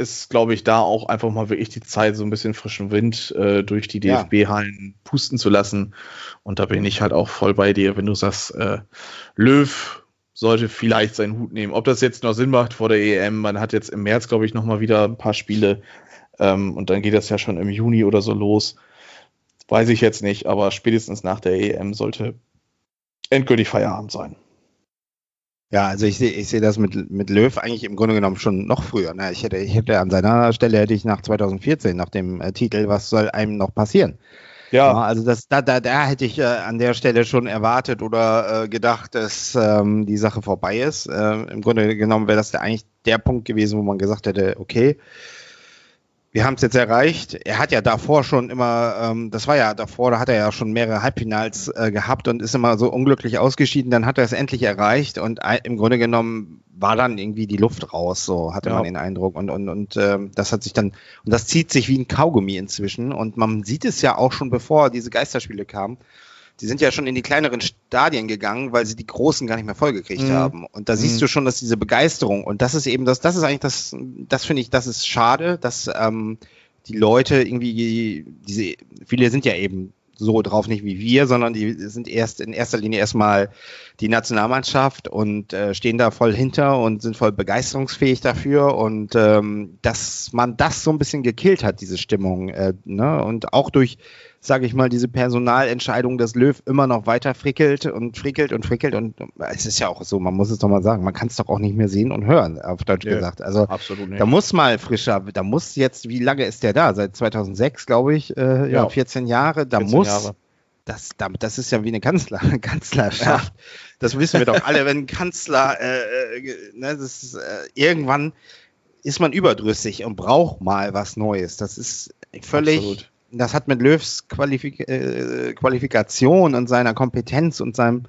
ist, glaube ich, da auch einfach mal wirklich die Zeit, so ein bisschen frischen Wind äh, durch die DFB-Hallen pusten zu lassen. Und da bin ich halt auch voll bei dir, wenn du sagst, äh, Löw sollte vielleicht seinen Hut nehmen. Ob das jetzt noch Sinn macht vor der EM, man hat jetzt im März, glaube ich, noch mal wieder ein paar Spiele ähm, und dann geht das ja schon im Juni oder so los. Weiß ich jetzt nicht, aber spätestens nach der EM sollte endgültig Feierabend sein. Ja, also ich sehe ich sehe das mit, mit Löw eigentlich im Grunde genommen schon noch früher. Ne? Ich, hätte, ich hätte an seiner Stelle hätte ich nach 2014, nach dem äh, Titel, was soll einem noch passieren? Ja. ja also das, da, da, da hätte ich äh, an der Stelle schon erwartet oder äh, gedacht, dass ähm, die Sache vorbei ist. Äh, Im Grunde genommen wäre das der, eigentlich der Punkt gewesen, wo man gesagt hätte, okay, wir haben es jetzt erreicht. Er hat ja davor schon immer, ähm, das war ja davor, da hat er ja schon mehrere Halbfinals äh, gehabt und ist immer so unglücklich ausgeschieden. Dann hat er es endlich erreicht und im Grunde genommen war dann irgendwie die Luft raus, so hatte ja. man den Eindruck. Und, und, und ähm, das hat sich dann, und das zieht sich wie ein Kaugummi inzwischen. Und man sieht es ja auch schon, bevor diese Geisterspiele kamen die sind ja schon in die kleineren Stadien gegangen, weil sie die großen gar nicht mehr vollgekriegt mhm. haben. Und da siehst mhm. du schon, dass diese Begeisterung, und das ist eben das, das ist eigentlich das, das finde ich, das ist schade, dass ähm, die Leute irgendwie, diese, viele sind ja eben so drauf, nicht wie wir, sondern die sind erst in erster Linie erstmal die Nationalmannschaft und äh, stehen da voll hinter und sind voll begeisterungsfähig dafür und ähm, dass man das so ein bisschen gekillt hat, diese Stimmung, äh, ne? und auch durch sage ich mal, diese Personalentscheidung, dass Löw immer noch weiter frickelt und frickelt und frickelt und es ist ja auch so, man muss es doch mal sagen, man kann es doch auch nicht mehr sehen und hören, auf Deutsch ja, gesagt. Also da muss mal frischer, da muss jetzt, wie lange ist der da? Seit 2006, glaube ich, äh, ja. 14 Jahre, da 14 muss Jahre. Das, das ist ja wie eine Kanzler, <laughs> Kanzlerschaft. Ja. Das wissen wir doch alle, wenn ein Kanzler, äh, äh, ne, das ist, äh, irgendwann ist man überdrüssig und braucht mal was Neues. Das ist völlig, Absolut das hat mit Löws Qualifik äh, Qualifikation und seiner Kompetenz und seinem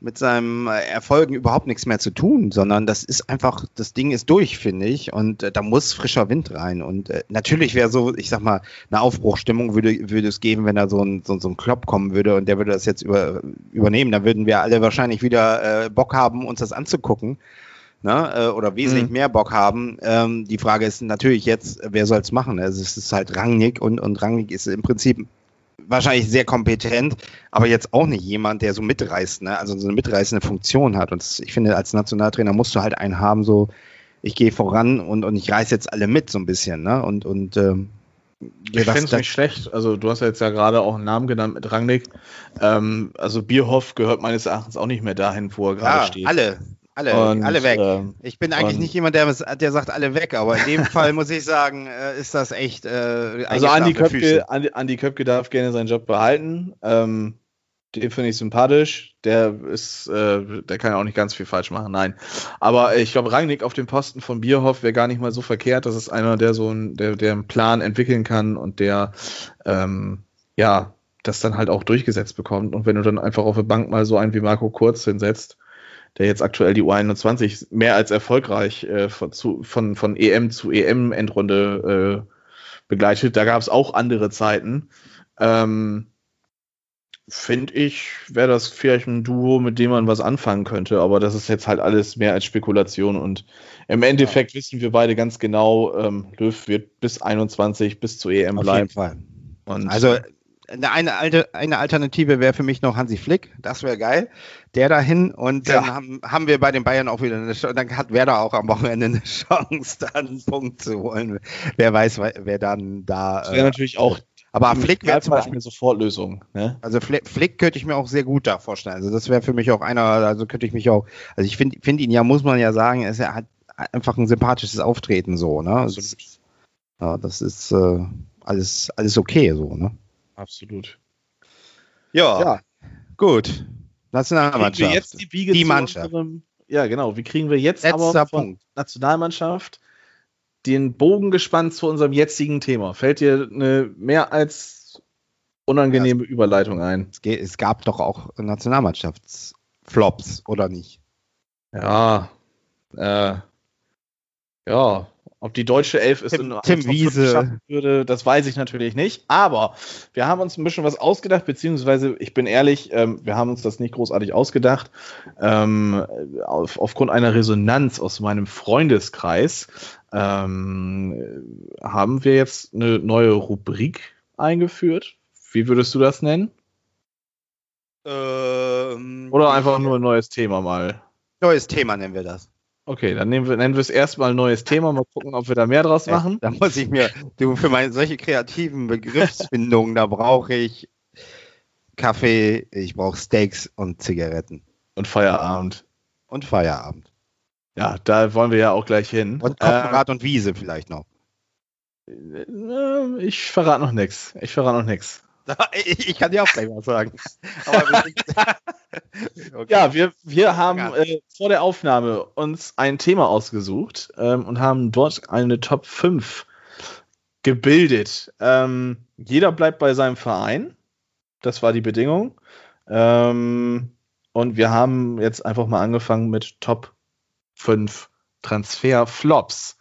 mit seinem Erfolgen überhaupt nichts mehr zu tun, sondern das ist einfach, das Ding ist durch, finde ich, und äh, da muss frischer Wind rein. Und äh, natürlich wäre so, ich sag mal, eine Aufbruchstimmung würde, würde es geben, wenn da so ein, so, so ein Klopp kommen würde und der würde das jetzt über, übernehmen. Dann würden wir alle wahrscheinlich wieder äh, Bock haben, uns das anzugucken ne, äh, oder wesentlich mhm. mehr Bock haben. Ähm, die Frage ist natürlich jetzt, wer soll es machen? Also es ist halt Rangnick und, und Rangnick ist im Prinzip wahrscheinlich sehr kompetent, aber jetzt auch nicht jemand, der so mitreißt, ne? also so eine mitreißende Funktion hat. Und ich finde, als Nationaltrainer musst du halt einen haben, so ich gehe voran und, und ich reiß jetzt alle mit so ein bisschen. Ne? Und, und ähm, ich finde es nicht schlecht. Also du hast ja jetzt ja gerade auch einen Namen genannt mit Rangnick. Ähm, also Bierhoff gehört meines Erachtens auch nicht mehr dahin, wo er gerade ja, steht. Alle, alle, und, alle weg. Äh, ich bin eigentlich nicht jemand, der, der sagt alle weg, aber in dem <laughs> Fall muss ich sagen, äh, ist das echt. Äh, also Andi Köpke, Andi, Andi, Köpke darf gerne seinen Job behalten. Ähm, den finde ich sympathisch. Der ist, äh, der kann ja auch nicht ganz viel falsch machen, nein. Aber ich glaube, Rangnick auf dem Posten von Bierhoff wäre gar nicht mal so verkehrt. Das ist einer, der so ein, der, der einen Plan entwickeln kann und der ähm, ja das dann halt auch durchgesetzt bekommt. Und wenn du dann einfach auf der Bank mal so einen wie Marco Kurz hinsetzt, der jetzt aktuell die U21 mehr als erfolgreich äh, von, zu, von, von EM zu EM-Endrunde äh, begleitet. Da gab es auch andere Zeiten. Ähm, Finde ich, wäre das vielleicht ein Duo, mit dem man was anfangen könnte, aber das ist jetzt halt alles mehr als Spekulation und im Endeffekt ja. wissen wir beide ganz genau, ähm, Löw wird bis 21 bis zur EM bleiben. Auf jeden Fall. Und also eine, eine, eine Alternative wäre für mich noch Hansi Flick, das wäre geil. Der dahin und ja. dann haben, haben wir bei den Bayern auch wieder eine Chance, dann hat Werder auch am Wochenende eine Chance, dann einen Punkt zu holen. Wer weiß, wer dann da. Das wäre äh, natürlich auch. Aber Flick wäre zum Beispiel eine Sofortlösung. Ne? Also Flick, Flick könnte ich mir auch sehr gut da vorstellen. Also das wäre für mich auch einer, also könnte ich mich auch, also ich finde find ihn ja, muss man ja sagen, er, ist, er hat einfach ein sympathisches Auftreten so, ne? Das, ja, das ist äh, alles, alles okay so, ne? Absolut. Ja, ja. gut. Nationalmannschaft. Wir jetzt die Biege die Mannschaft. Unserem, ja, genau. Wie kriegen wir jetzt Letzter aber Punkt. Nationalmannschaft den Bogen gespannt zu unserem jetzigen Thema? Fällt dir eine mehr als unangenehme ja, Überleitung ein? Es, es gab doch auch Nationalmannschaftsflops, oder nicht? Ja. Äh, ja, ob die deutsche Elf es in Tim Wiese schaffen würde, das weiß ich natürlich nicht. Aber wir haben uns ein bisschen was ausgedacht, beziehungsweise, ich bin ehrlich, ähm, wir haben uns das nicht großartig ausgedacht. Ähm, auf, aufgrund einer Resonanz aus meinem Freundeskreis ähm, haben wir jetzt eine neue Rubrik eingeführt. Wie würdest du das nennen? Ähm, Oder einfach nur ein neues Thema mal? Neues Thema nennen wir das. Okay, dann nehmen wir, nennen wir es erstmal ein neues Thema, mal gucken, ob wir da mehr draus machen. Da muss ich mir, du, für meine solche kreativen Begriffsfindungen, da brauche ich Kaffee, ich brauche Steaks und Zigaretten. Und Feierabend. Und Feierabend. Ja, da wollen wir ja auch gleich hin. Und Kopfrad äh, und Wiese vielleicht noch. Äh, ich verrate noch nichts. Ich verrate noch nichts. <laughs> Ich kann dir auch gleich was sagen. <laughs> okay. Ja, wir, wir haben äh, vor der Aufnahme uns ein Thema ausgesucht ähm, und haben dort eine Top 5 gebildet. Ähm, jeder bleibt bei seinem Verein. Das war die Bedingung. Ähm, und wir haben jetzt einfach mal angefangen mit Top 5 Transfer-Flops.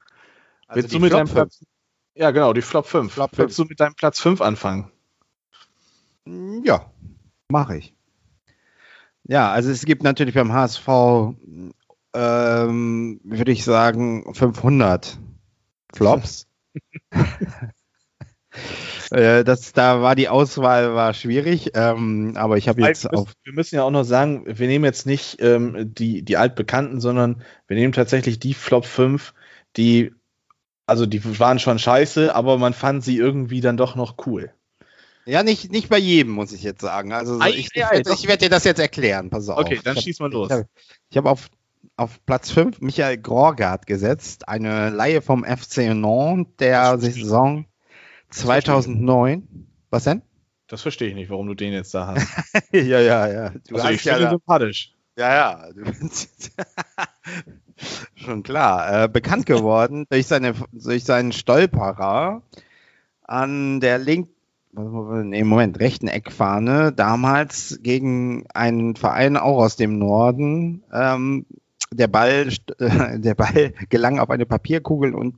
Also Willst du mit deinem Platz. Ja, genau, die Flop 5. Flop 5. Willst du mit deinem Platz 5 anfangen? Ja, mache ich. Ja, also es gibt natürlich beim HSV, ähm, würde ich sagen, 500 Flops. <laughs> Äh, das, da war die Auswahl war schwierig, ähm, aber ich habe jetzt wir, müssen, wir müssen ja auch noch sagen, wir nehmen jetzt nicht ähm, die, die altbekannten, sondern wir nehmen tatsächlich die Flop 5, die, also die waren schon scheiße, aber man fand sie irgendwie dann doch noch cool. Ja, nicht, nicht bei jedem, muss ich jetzt sagen. Also so, Ei, ich, ich, ei, werd- doch. ich werde dir das jetzt erklären, pass auf. Okay, dann Ich hab- schieß mal los. Ich habe hab auf, auf Platz 5 Michael Gorgard gesetzt, eine Laie vom FC Nantes der ich. Saison 2009. Was denn? Das verstehe ich nicht, warum du den jetzt da hast. <laughs> ja, ja, ja. Du Also ich hast ja, finde ihn da- sympathisch. ja, ja. Du bist <laughs> schon klar. Äh, bekannt geworden durch, seine, durch seinen Stolperer an der linken, nee, Moment, rechten Eckfahne, damals gegen einen Verein auch aus dem Norden. Ähm, der Ball, äh, <laughs> der Ball gelang auf eine Papierkugel und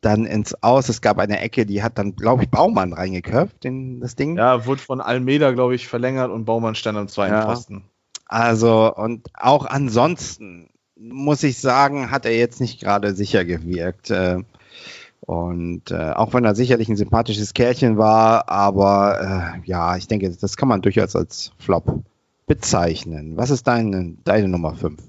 dann ins Aus. Es gab eine Ecke, die hat dann, glaube ich, Baumann reingeköpft in das Ding. Ja, wurde von Almeida, glaube ich, verlängert und Baumann stand am zweiten Ja. Pfosten. Also, und auch ansonsten muss ich sagen, hat er jetzt nicht gerade sicher gewirkt. Und äh, auch wenn er sicherlich ein sympathisches Kerlchen war, aber äh, ja, ich denke, das kann man durchaus als Flop bezeichnen. Was ist deine, deine Nummer 5?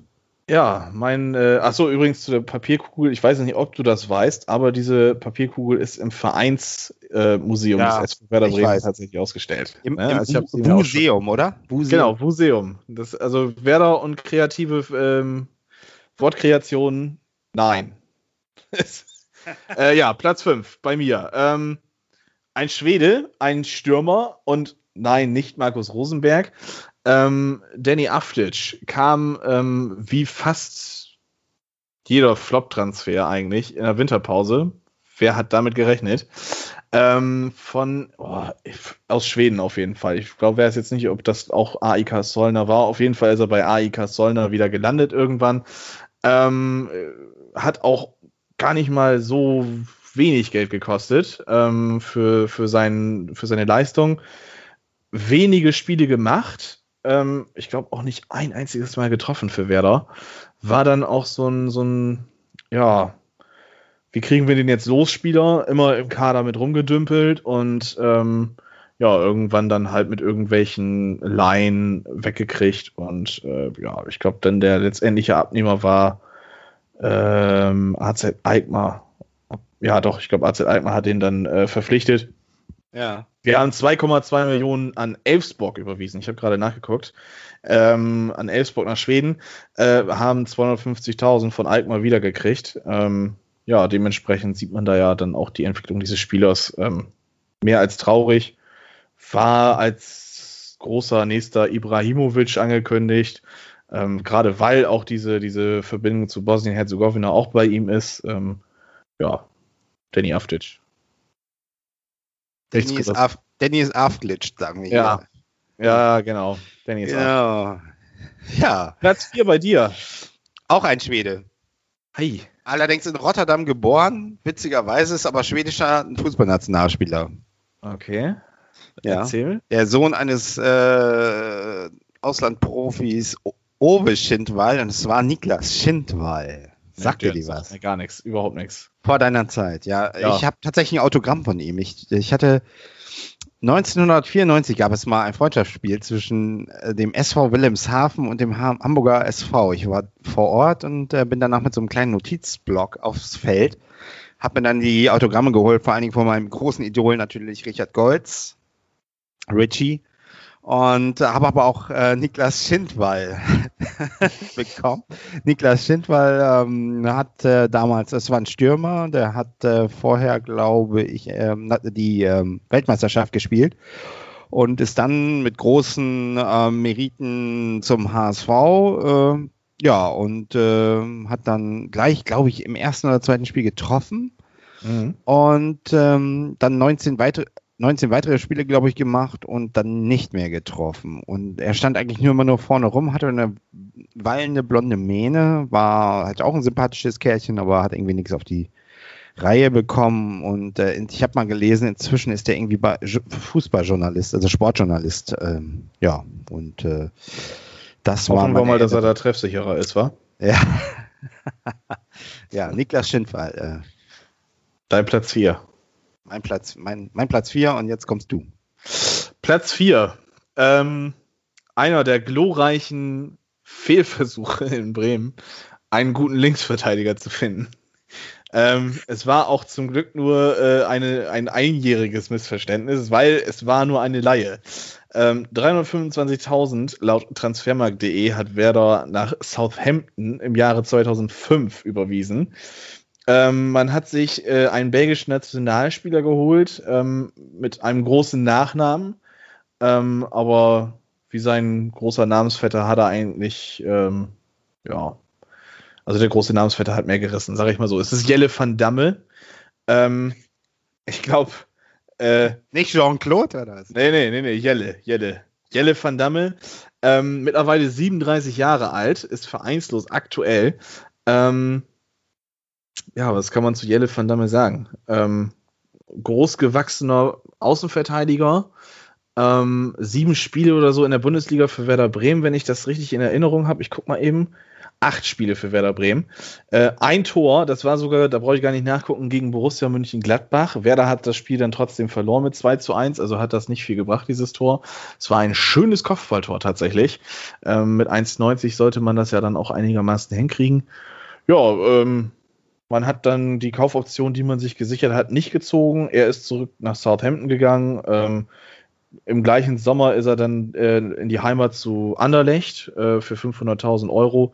Ja, mein, äh, ach so, übrigens zu der Papierkugel, ich weiß nicht, ob du das weißt, aber diese Papierkugel ist im Vereinsmuseum äh, Ja, des SV Werder Bremen tatsächlich ausgestellt. Im, Ja, im also Museum, oder? Museum. Genau, Museum. Das, also Werder und kreative ähm, Wortkreationen, nein. <laughs> äh, ja, Platz 5 bei mir. Ähm, ein Schwede, ein Stürmer und nein, nicht Markus Rosenberg. Ähm, Danny Aftic kam ähm, wie fast jeder Flop-Transfer eigentlich in der Winterpause. Wer hat damit gerechnet? Ähm, von oh, aus Schweden auf jeden Fall. Ich glaube, weiß jetzt nicht, ob das auch AIK Solna war. Auf jeden Fall ist er bei AIK Solna wieder gelandet irgendwann. Ähm, äh, hat auch gar nicht mal so wenig Geld gekostet ähm, für, für, sein, für seine Leistung. Wenige Spiele gemacht. Ähm, ich glaube auch nicht ein einziges Mal getroffen für Werder. War dann auch so ein, so ein, ja, wie kriegen wir den jetzt los, Spieler? Immer im Kader mit rumgedümpelt und ähm, ja, irgendwann dann halt mit irgendwelchen Laien weggekriegt. Und äh, ja, ich glaube, dann der letztendliche Abnehmer war ähm, AZ Alkmaar. Ja, doch, ich glaube, AZ Alkmaar hat den dann äh, verpflichtet. Ja. Wir haben 2,2 Millionen an Elfsborg überwiesen. Ich habe gerade nachgeguckt. Ähm, an Elfsborg nach Schweden. Äh, haben 250.000 von Alkmaar wiedergekriegt. Ähm, ja, dementsprechend sieht man da ja dann auch die Entwicklung dieses Spielers ähm, mehr als traurig. War als großer nächster Ibrahimovic angekündigt. Ähm, Gerade weil auch diese, diese Verbindung zu Bosnien-Herzegowina auch bei ihm ist. Ähm, ja, Danny Aftic. Danny ist, af, Danny ist aufglitscht, sagen wir Ja. Ja, genau. Danny ist. Ja. ja, Platz 4 bei dir. auch ein Schwede. Hi. Allerdings in Rotterdam geboren, witzigerweise ist aber schwedischer Fußballnationalspieler. Okay. Ja. Erzähl. Der Sohn eines äh, Auslandprofis Ove Schindwall und es war Niklas Schindwall. Sagt dir die was? Gar nichts, überhaupt nichts. Vor deiner Zeit, ja. Ja. Ich habe tatsächlich ein Autogramm von ihm. Ich, ich hatte 1994 gab es mal ein Freundschaftsspiel zwischen äh, dem SV Wilhelmshaven und dem Ha- Hamburger SV. Ich war vor Ort und äh, bin danach mit so einem kleinen Notizblock aufs Feld. Hab mir dann die Autogramme geholt, vor allen Dingen von meinem großen Idol natürlich Richard Goltz, Richie. Und habe aber auch äh, Niklas Schindwall <laughs> bekommen. Niklas Schindwall ähm, hat äh, damals, es war ein Stürmer, der hat äh, vorher, glaube ich, ähm, die ähm, Weltmeisterschaft gespielt und ist dann mit großen ähm, Meriten zum HSV. Äh, ja, und äh, hat dann gleich, glaube ich, im ersten oder zweiten Spiel getroffen Mhm. und ähm, dann 19 weitere, 19 weitere Spiele, glaube ich, gemacht und dann nicht mehr getroffen. Und er stand eigentlich nur immer nur vorne rum, hatte eine wallende blonde Mähne, war halt auch ein sympathisches Kerlchen, aber hat irgendwie nichts auf die Reihe bekommen. Und äh, ich habe mal gelesen, inzwischen ist er irgendwie bei Jo- Fußballjournalist, also Sportjournalist. Ähm, ja, und äh, das war Hoffen wir mal, dass er da treffsicherer ist, wa? Ja. <laughs> ja, Niklas Schindwall. Äh, Dein Platz 4. Mein Platz, mein, mein Platz 4 und jetzt kommst du. Platz 4. Ähm, einer der glorreichen Fehlversuche <laughs> in Bremen, einen guten Linksverteidiger zu finden. Ähm, es war auch zum Glück nur äh, eine, ein einjähriges Missverständnis, weil es war nur eine Laie. Ähm, 325.000 laut transfermarkt.de hat Werder nach Southampton im Jahre 2005 überwiesen. Ähm, man hat sich äh, einen belgischen Nationalspieler geholt ähm, mit einem großen Nachnamen, ähm, aber wie sein großer Namensvetter hat er eigentlich, ähm, ja, also der große Namensvetter hat mehr gerissen, sage ich mal so. Es ist Jelle van Damme. Ähm, ich glaube, äh, Nicht Jean-Claude oder was? Nee, nee, nee, nee, Jelle, Jelle. Jelle van Damme, ähm, mittlerweile 37 Jahre alt, ist vereinslos aktuell. Ähm, ja, was kann man zu Jelle van Damme sagen? Ähm, großgewachsener Außenverteidiger, ähm, sieben Spiele oder so in der Bundesliga für Werder Bremen, wenn ich das richtig in Erinnerung habe. Ich guck mal eben acht Spiele für Werder Bremen. Äh, ein Tor, das war sogar, da brauche ich gar nicht nachgucken, gegen Borussia München-Gladbach. Werder hat das Spiel dann trotzdem verloren mit 2 zu 1, also hat das nicht viel gebracht, dieses Tor. Es war ein schönes Kopfballtor tatsächlich. Ähm, mit 1,90 sollte man das ja dann auch einigermaßen hinkriegen. Ja, ähm, man hat dann die Kaufoption, die man sich gesichert hat, nicht gezogen. Er ist zurück nach Southampton gegangen. Ähm, Im gleichen Sommer ist er dann äh, in die Heimat zu Anderlecht äh, für 500.000 Euro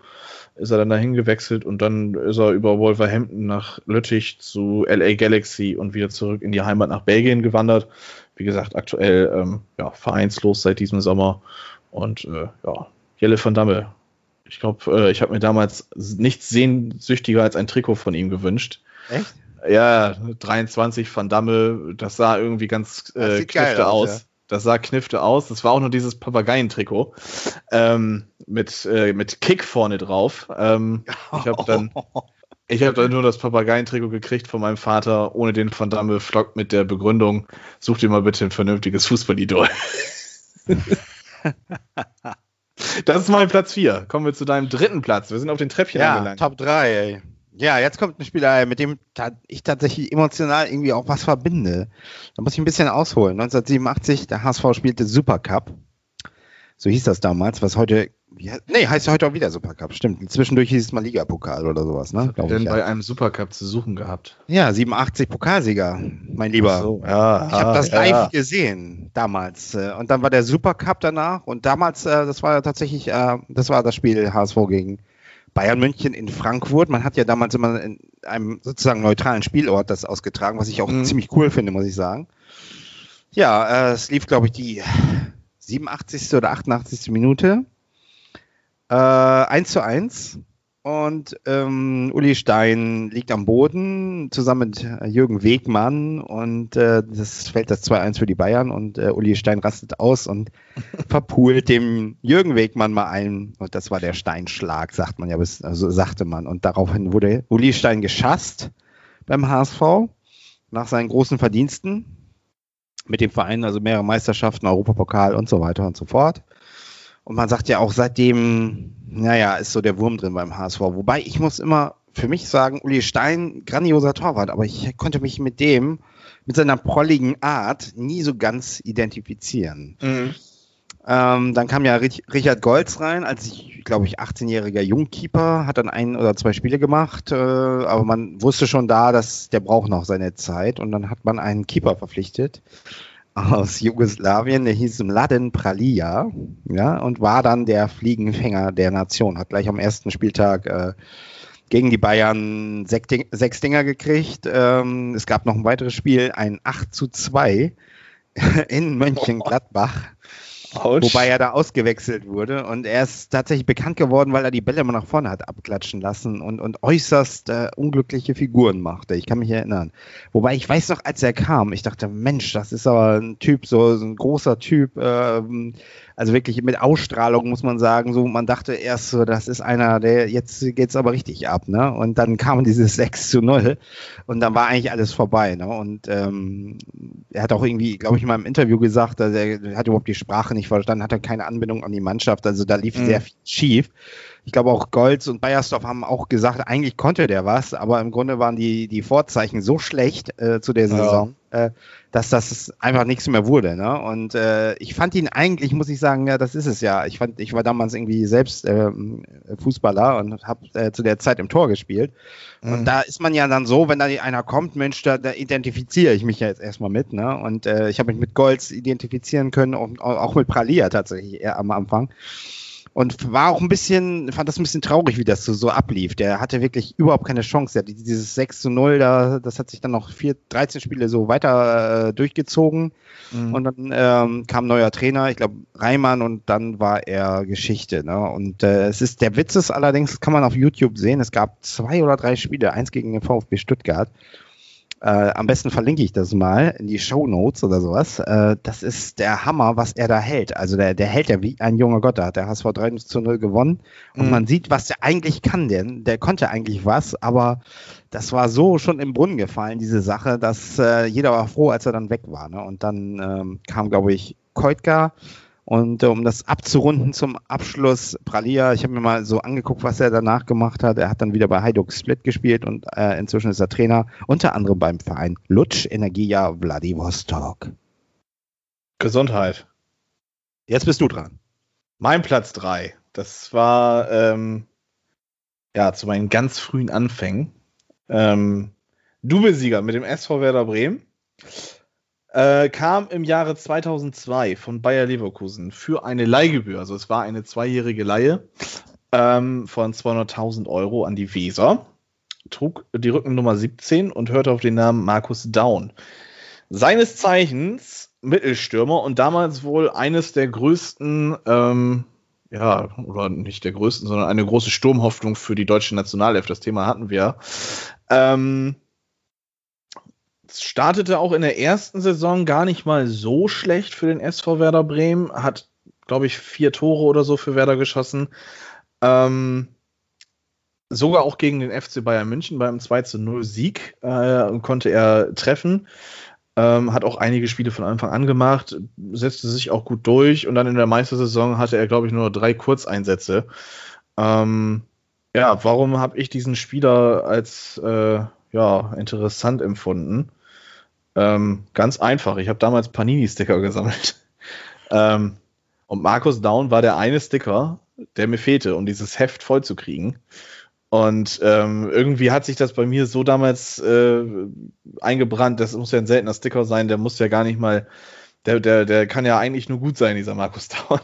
ist er dann dahin gewechselt und dann ist er über Wolverhampton nach Lüttich zu LA Galaxy und wieder zurück in die Heimat nach Belgien gewandert. Wie gesagt, aktuell ähm, ja, vereinslos seit diesem Sommer. Und äh, ja, Jelle van Damme. Ich glaube, äh, ich habe mir damals nichts sehnsüchtiger als ein Trikot von ihm gewünscht. Echt? Ja, 23 Van Damme, das sah irgendwie ganz äh, knifte aus. aus. Ja. Das sah knifte aus. Das war auch nur dieses Papageientrikot ähm, mit, äh, mit Kick vorne drauf. Ähm, ich habe dann, <laughs> ich hab dann nur das Papageientrikot gekriegt von meinem Vater, ohne den Van Damme Flock mit der Begründung, such dir mal bitte ein vernünftiges Fußballidol. <laughs> das ist mein Platz 4. Kommen wir zu deinem dritten Platz. Wir sind auf den Treppchen ja, angelangt. Top 3, ey. Ja, jetzt kommt ein Spieler, mit dem ich tatsächlich emotional irgendwie auch was verbinde. Da muss ich ein bisschen ausholen. 1987, der HSV spielte Supercup. So hieß das damals, was heute, nee, heißt heute auch wieder Supercup, stimmt. Zwischendurch hieß es mal Ligapokal oder sowas, ne? Was denn ich, bei ja. einem Supercup zu suchen gehabt? Ja, 87 Pokalsieger, mein Lieber. So, ja, ich habe das live ja. gesehen damals. Äh, und dann war der Supercup danach und damals, äh, das war tatsächlich, äh, das war das Spiel HSV gegen Bayern München in Frankfurt. Man hat ja damals immer in einem sozusagen neutralen Spielort das ausgetragen, was ich auch mhm. ziemlich cool finde, muss ich sagen. Ja, es lief, glaube ich, die 87. oder 88. Minute. Äh, 1 zu 1. Und ähm, Uli Stein liegt am Boden zusammen mit äh, Jürgen Wegmann und äh, das fällt das 2-1 für die Bayern und äh, Uli Stein rastet aus und <laughs> verpult dem Jürgen Wegmann mal ein und das war der Steinschlag, sagt man ja, also sagte man. Und daraufhin wurde Uli Stein geschasst beim HSV nach seinen großen Verdiensten mit dem Verein, also mehrere Meisterschaften, Europapokal und so weiter und so fort. Und man sagt ja auch seitdem, naja, ist so der Wurm drin beim HSV. Wobei ich muss immer für mich sagen, Uli Stein, grandioser Torwart, aber ich konnte mich mit dem, mit seiner prolligen Art nie so ganz identifizieren. Mhm. Ähm, dann kam ja Richard Golz rein, als ich, glaube ich, 18-jähriger Jungkeeper, hat dann ein oder zwei Spiele gemacht, äh, aber man wusste schon da, dass der braucht noch seine Zeit und dann hat man einen Keeper verpflichtet aus Jugoslawien, der hieß Mladen Pralia, ja, und war dann der Fliegenfänger der Nation, hat gleich am ersten Spieltag äh, gegen die Bayern sechs, Ding sechs Dinger gekriegt. Ähm, es gab noch ein weiteres Spiel, ein 8 zu 2 <laughs> in <laughs> Mönchengladbach. Ouch. Wobei er da ausgewechselt wurde. Und er ist tatsächlich bekannt geworden, weil er die Bälle immer nach vorne hat abklatschen lassen und, und äußerst äh, unglückliche Figuren machte. Ich kann mich erinnern. Wobei ich weiß noch, als er kam, ich dachte, Mensch, das ist aber ein Typ, so, so ein großer Typ, ähm, also wirklich mit Ausstrahlung muss man sagen, so man dachte erst so, das ist einer, der jetzt geht's aber richtig ab, ne? Und dann kam dieses <laughs> 6 zu 0 und dann war eigentlich alles vorbei, ne? Und ähm, er hat auch irgendwie, glaube ich, in meinem Interview gesagt, dass er hat überhaupt die Sprache nicht verstanden, hatte keine Anbindung an die Mannschaft, also da lief mhm. sehr viel schief. Ich glaube auch Golds und Bayersdorf haben auch gesagt, eigentlich konnte der was, aber im Grunde waren die, die Vorzeichen so schlecht äh, zu der Saison. äh, dass das einfach nichts mehr wurde. Ne? Und äh, ich fand ihn eigentlich, muss ich sagen, ja, das ist es ja. Ich fand, ich war damals irgendwie selbst ähm, Fußballer und habe äh, zu der Zeit im Tor gespielt. Mhm. Und da ist man ja dann so, wenn da einer kommt, Mensch, da, da identifiziere ich mich ja jetzt erstmal mit. Ne? Und äh, ich habe mich mit Golds identifizieren können und auch mit Pralia tatsächlich eher am Anfang. Und war auch ein bisschen, fand das ein bisschen traurig, wie das so, so ablief. Der hatte wirklich überhaupt keine Chance. Der, dieses 6 zu 0, da, das hat sich dann noch vier, 13 Spiele so weiter äh, durchgezogen. Mhm. Und dann ähm, kam neuer Trainer, ich glaube Reimann, und dann war er Geschichte. Ne? Und äh, es ist, der Witz ist allerdings, das kann man auf YouTube sehen, es gab zwei oder drei Spiele, eins gegen den VfB Stuttgart. Äh, am besten verlinke ich das mal in die Show Notes oder sowas. Äh, das ist der Hammer, was er da hält. Also der, der hält ja wie ein junger Gott. Da hat der HSV 3 zu 0 gewonnen. Und mhm. man sieht, was der eigentlich kann. Denn der konnte eigentlich was, aber das war so schon im Brunnen gefallen, diese Sache, dass äh, jeder war froh, als er dann weg war. Ne? Und dann ähm, kam, glaube ich, Keutka und äh, um das abzurunden zum Abschluss, Pralia, ich habe mir mal so angeguckt, was er danach gemacht hat. Er hat dann wieder bei Hajduk Split gespielt und äh, inzwischen ist er Trainer, unter anderem beim Verein Lutsch Energia Vladivostok. Gesundheit. Jetzt bist du dran. Mein Platz 3. Das war ähm, ja zu meinen ganz frühen Anfängen. Ähm, Doublesieger mit dem SV Werder Bremen. Äh, kam im Jahre 2002 von Bayer Leverkusen für eine Leihgebühr. Also es war eine zweijährige Leihe ähm, von 200.000 Euro an die Weser. Trug die Rückennummer 17 und hörte auf den Namen Markus Daun. Seines Zeichens Mittelstürmer und damals wohl eines der größten, ähm, ja, oder nicht der größten, sondern eine große Sturmhoffnung für die deutsche Nationalelf. Das Thema hatten wir. Ähm, startete auch in der ersten Saison gar nicht mal so schlecht für den SV Werder Bremen. Hat, glaube ich, vier Tore oder so für Werder geschossen. Ähm, sogar auch gegen den FC Bayern München beim 2 zu 0 Sieg äh, konnte er treffen. Ähm, hat auch einige Spiele von Anfang an gemacht, setzte sich auch gut durch und dann in der Meistersaison hatte er, glaube ich, nur drei Kurzeinsätze. Ähm, ja, warum habe ich diesen Spieler als äh, ja, interessant empfunden? Ähm, ganz einfach. Ich habe damals Panini-Sticker gesammelt. <laughs> ähm, und Markus Down war der eine Sticker, der mir fehlte, um dieses Heft voll zu kriegen. Und ähm, irgendwie hat sich das bei mir so damals äh, eingebrannt, das muss ja ein seltener Sticker sein, der muss ja gar nicht mal, der, der, der kann ja eigentlich nur gut sein, dieser Markus <laughs> Down.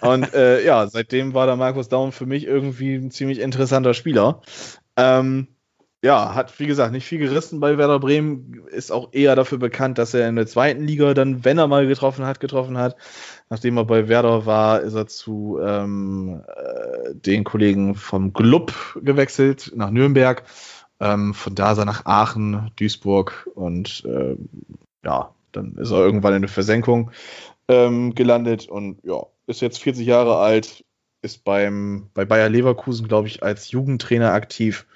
Und äh, ja, seitdem war der Markus Down für mich irgendwie ein ziemlich interessanter Spieler. Ähm, ja, hat wie gesagt nicht viel gerissen bei Werder Bremen, ist auch eher dafür bekannt, dass er in der zweiten Liga dann, wenn er mal getroffen hat, getroffen hat. Nachdem er bei Werder war, ist er zu ähm, äh, den Kollegen vom Glub gewechselt nach Nürnberg. Ähm, von da ist er nach Aachen, Duisburg und äh, ja, dann ist er irgendwann in der Versenkung ähm, gelandet und ja, ist jetzt 40 Jahre alt, ist beim, bei Bayer Leverkusen, glaube ich, als Jugendtrainer aktiv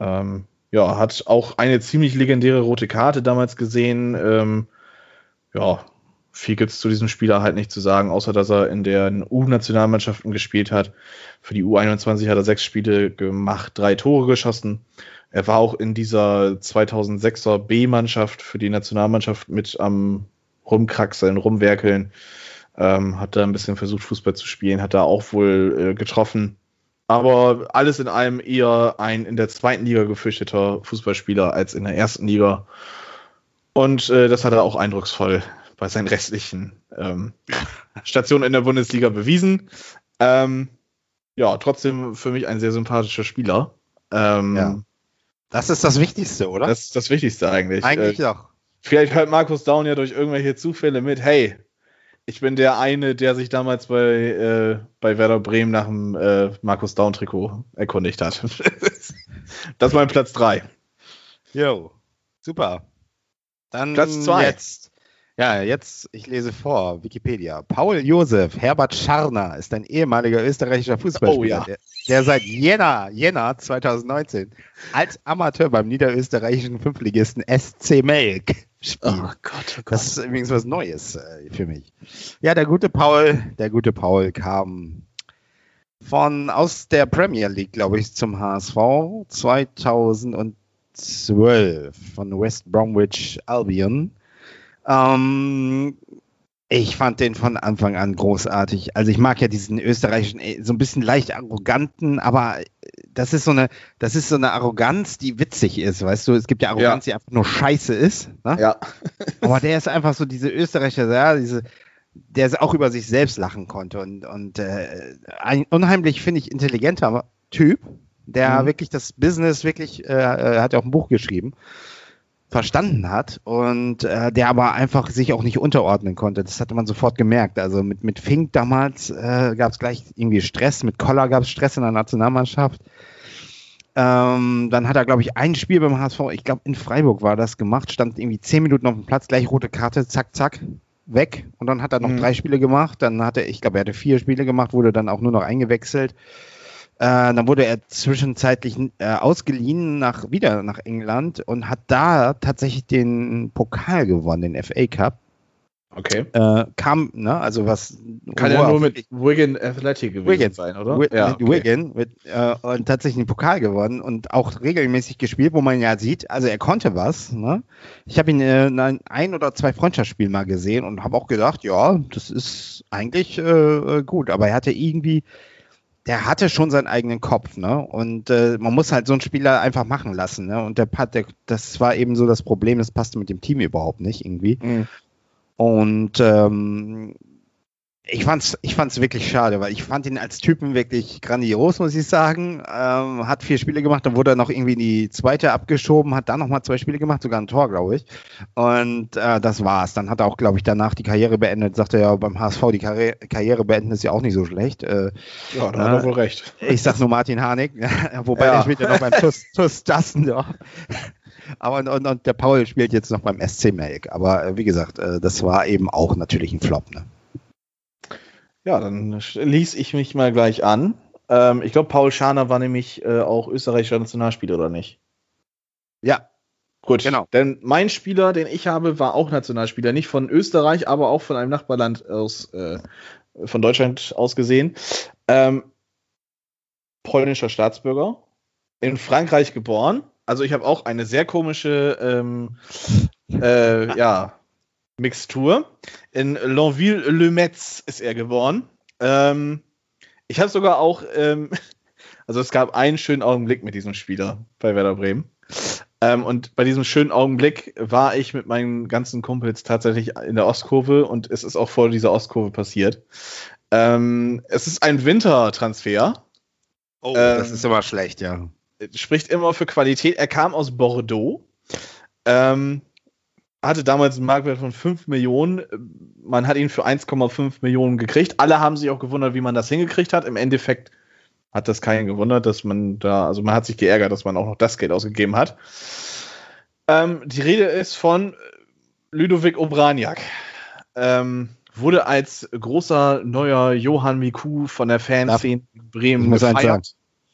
ähm, ja, hat auch eine ziemlich legendäre rote Karte damals gesehen. Ähm, ja, viel gibt es zu diesem Spieler halt nicht zu sagen, außer dass er in den U-Nationalmannschaften gespielt hat. Für die U21 hat er sechs Spiele gemacht, drei Tore geschossen. Er war auch in dieser 2006er B-Mannschaft für die Nationalmannschaft mit am Rumkraxeln, Rumwerkeln. Ähm, hat da ein bisschen versucht, Fußball zu spielen, hat da auch wohl äh, getroffen. Aber alles in allem eher ein in der zweiten Liga gefürchteter Fußballspieler als in der ersten Liga. Und äh, das hat er auch eindrucksvoll bei seinen restlichen ähm, <laughs> Stationen in der Bundesliga bewiesen. Ähm, ja, trotzdem für mich ein sehr sympathischer Spieler. Ähm, ja. Das ist das Wichtigste, oder? Das ist das Wichtigste eigentlich. Eigentlich äh, doch. Vielleicht hört Markus Down ja durch irgendwelche Zufälle mit, hey, ich bin der eine, der sich damals bei, äh, bei Werder Bremen nach dem äh, Markus Down-Trikot erkundigt hat. <laughs> das ist mein Platz 3. Jo, super. Dann Platz 2. Jetzt, ja, jetzt, ich lese vor, Wikipedia. Paul Josef Herbert Scharner ist ein ehemaliger österreichischer Fußballspieler, oh, ja. der, der, seit Jänner, Jänner 2019 als Amateur beim niederösterreichischen Fünfligisten SC Melk Spiel. Oh Gott, oh Gott. Das ist übrigens was Neues äh, für mich. Ja, der gute Paul, der gute Paul kam von aus der Premier League, glaube ich, zum HSV 2003 12 von West Bromwich Albion. Ähm, ich fand den von Anfang an großartig. Also ich mag ja diesen österreichischen, äh, so ein bisschen leicht arroganten, aber das ist so eine, das ist so eine Arroganz, die witzig ist, weißt du? Es gibt ja Arroganz, ja. die einfach nur scheiße ist. Ne? Ja. aber der ist einfach so diese Österreicher, ja, diese, der auch über sich selbst lachen konnte und, und äh, ein unheimlich, finde ich, intelligenter Typ, der mhm. wirklich das Business wirklich, äh, äh hat ja auch ein Buch geschrieben verstanden hat und äh, der aber einfach sich auch nicht unterordnen konnte. Das hatte man sofort gemerkt. Also mit, mit Fink damals äh, gab es gleich irgendwie Stress, mit Koller gab es Stress in der Nationalmannschaft. Ähm, dann hat er, glaube ich, ein Spiel beim HSV, ich glaube in Freiburg war das gemacht, stand irgendwie zehn Minuten auf dem Platz, gleich rote Karte, zack, zack, weg. Und dann hat er noch mhm. drei Spiele gemacht. Dann hatte, ich glaube, er hatte vier Spiele gemacht, wurde dann auch nur noch eingewechselt. Äh, dann wurde er zwischenzeitlich äh, ausgeliehen nach, wieder nach England und hat da tatsächlich den Pokal gewonnen, den FA Cup. Okay. Äh, kam, ne, also was. Kann ja nur mit Wigan Athletic gewesen Wigan, sein, oder? Mit, ja, okay. Wigan mit, äh, und tatsächlich den Pokal gewonnen und auch regelmäßig gespielt, wo man ja sieht, also er konnte was. Ne? Ich habe ihn äh, in ein oder zwei Freundschaftsspielen mal gesehen und habe auch gedacht, ja, das ist eigentlich äh, gut, aber er hatte irgendwie der hatte schon seinen eigenen Kopf, ne? Und äh, man muss halt so einen Spieler einfach machen lassen, ne? Und der, der das war eben so das Problem, das passte mit dem Team überhaupt nicht irgendwie. Mhm. Und ähm, ich fand's, ich fand's wirklich schade, weil ich fand ihn als Typen wirklich grandios, muss ich sagen. Ähm, hat vier Spiele gemacht, dann wurde er noch irgendwie in die zweite abgeschoben, hat dann nochmal zwei Spiele gemacht, sogar ein Tor, glaube ich. Und äh, das war's. Dann hat er auch, glaube ich, danach die Karriere beendet. Sagte ja beim HSV, die Karri Karriere beenden ist ja auch nicht so schlecht. Äh, ja, da hat er wohl recht. Ich sag nur Martin Harnik, <laughs> wobei ja. der spielt ja noch beim TUS, TUS Dassendorf. Aber und, und, und, der Paul spielt jetzt noch beim SC Melk. Aber äh, wie gesagt, äh, das war eben auch natürlich ein Flop. Ne? Ja, dann ließ ich mich mal gleich an. Ähm, ich glaube, Paul Schaner war nämlich äh, auch österreichischer Nationalspieler, oder nicht? Ja. Gut, genau. Denn mein Spieler, den ich habe, war auch Nationalspieler. Nicht von Österreich, aber auch von einem Nachbarland aus, äh, von Deutschland aus gesehen. Ähm, polnischer Staatsbürger. In Frankreich geboren. Also ich habe auch eine sehr komische ähm, äh, ja, Mixtur. In Lonville-le-Metz ist er geboren. Ähm, ich habe sogar auch, ähm, <laughs> also es gab einen schönen Augenblick mit diesem Spieler bei Werder Bremen. Ähm, und bei diesem schönen Augenblick war ich mit meinen ganzen Kumpels tatsächlich in der Ostkurve und es ist auch vor dieser Ostkurve passiert. Ähm, es ist ein Wintertransfer. Oh, das ist aber schlecht, ja. Spricht immer für Qualität. Er kam aus Bordeaux. Ähm, hatte damals einen Marktwert von 5 Millionen. Man hat ihn für 1,5 Millionen gekriegt. Alle haben sich auch gewundert, wie man das hingekriegt hat. Im Endeffekt hat das keinen gewundert, dass man da, also man hat sich geärgert, dass man auch noch das Geld ausgegeben hat. Ähm, die Rede ist von Ludovic Obraniak. Ähm, wurde als großer neuer Johann Miku von der Fanszene Bremen ich muss gefeiert. Eins sagen.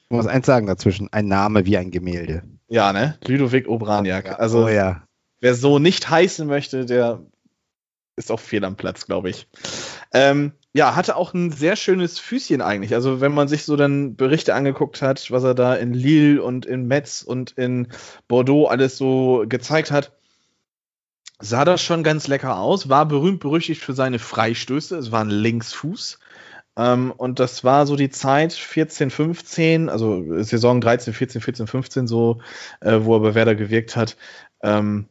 Ich muss eins sagen dazwischen, ein Name wie ein Gemälde. Ja, ne? Ludovic Obraniak. Also, oh ja wer so nicht heißen möchte, der ist auch fehl am Platz, glaube ich. Ähm, ja, hatte auch ein sehr schönes Füßchen eigentlich. Also wenn man sich so dann Berichte angeguckt hat, was er da in Lille und in Metz und in Bordeaux alles so gezeigt hat, sah das schon ganz lecker aus. War berühmt berüchtigt für seine Freistöße. Es war ein Linksfuß. Ähm, und das war so die Zeit 14, 15, also Saison 13, 14, 14, 15 so, äh, wo er bei Werder gewirkt hat. Ähm,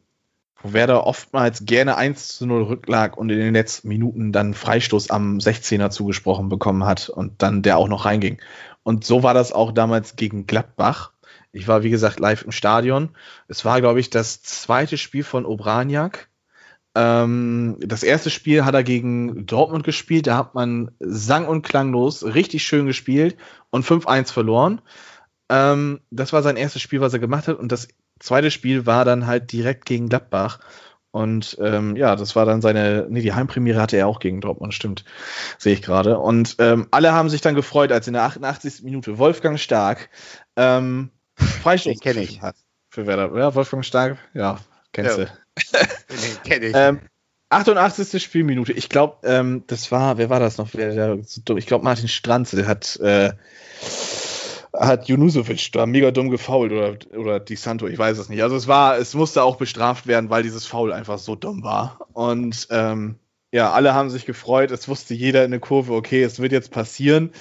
wo Werder oftmals gerne 1 zu 0 rücklag und in den letzten Minuten dann Freistoß am 16er zugesprochen bekommen hat und dann der auch noch reinging. Und so war das auch damals gegen Gladbach. Ich war, wie gesagt, live im Stadion. Es war, glaube ich, das zweite Spiel von Obraniak. Ähm, das erste Spiel hat er gegen Dortmund gespielt. Da hat man sang- und klanglos richtig schön gespielt und 5-1 verloren. Ähm, das war sein erstes Spiel, was er gemacht hat. Und das zweite Spiel war dann halt direkt gegen Gladbach. Und ähm, ja, das war dann seine, nee, die Heimpremiere hatte er auch gegen Dortmund, stimmt, sehe ich gerade. Und ähm, alle haben sich dann gefreut, als in der 88. Minute Wolfgang Stark ähm, Freistoß kenne ich. hat für Werder. Ja, Wolfgang Stark, ja, kennst ja. du. <laughs> Den kenne ich. Ähm, 88. Spielminute. Ich glaube, ähm, das war, wer war das noch? Ich glaube, Martin Stranze, der hat äh, hat Junusovic da mega dumm gefault oder, oder Di Santo, ich weiß es nicht. Also es war, es musste auch bestraft werden, weil dieses Foul einfach so dumm war. Und ähm, ja, alle haben sich gefreut. Es wusste jeder in der Kurve, okay, es wird jetzt passieren.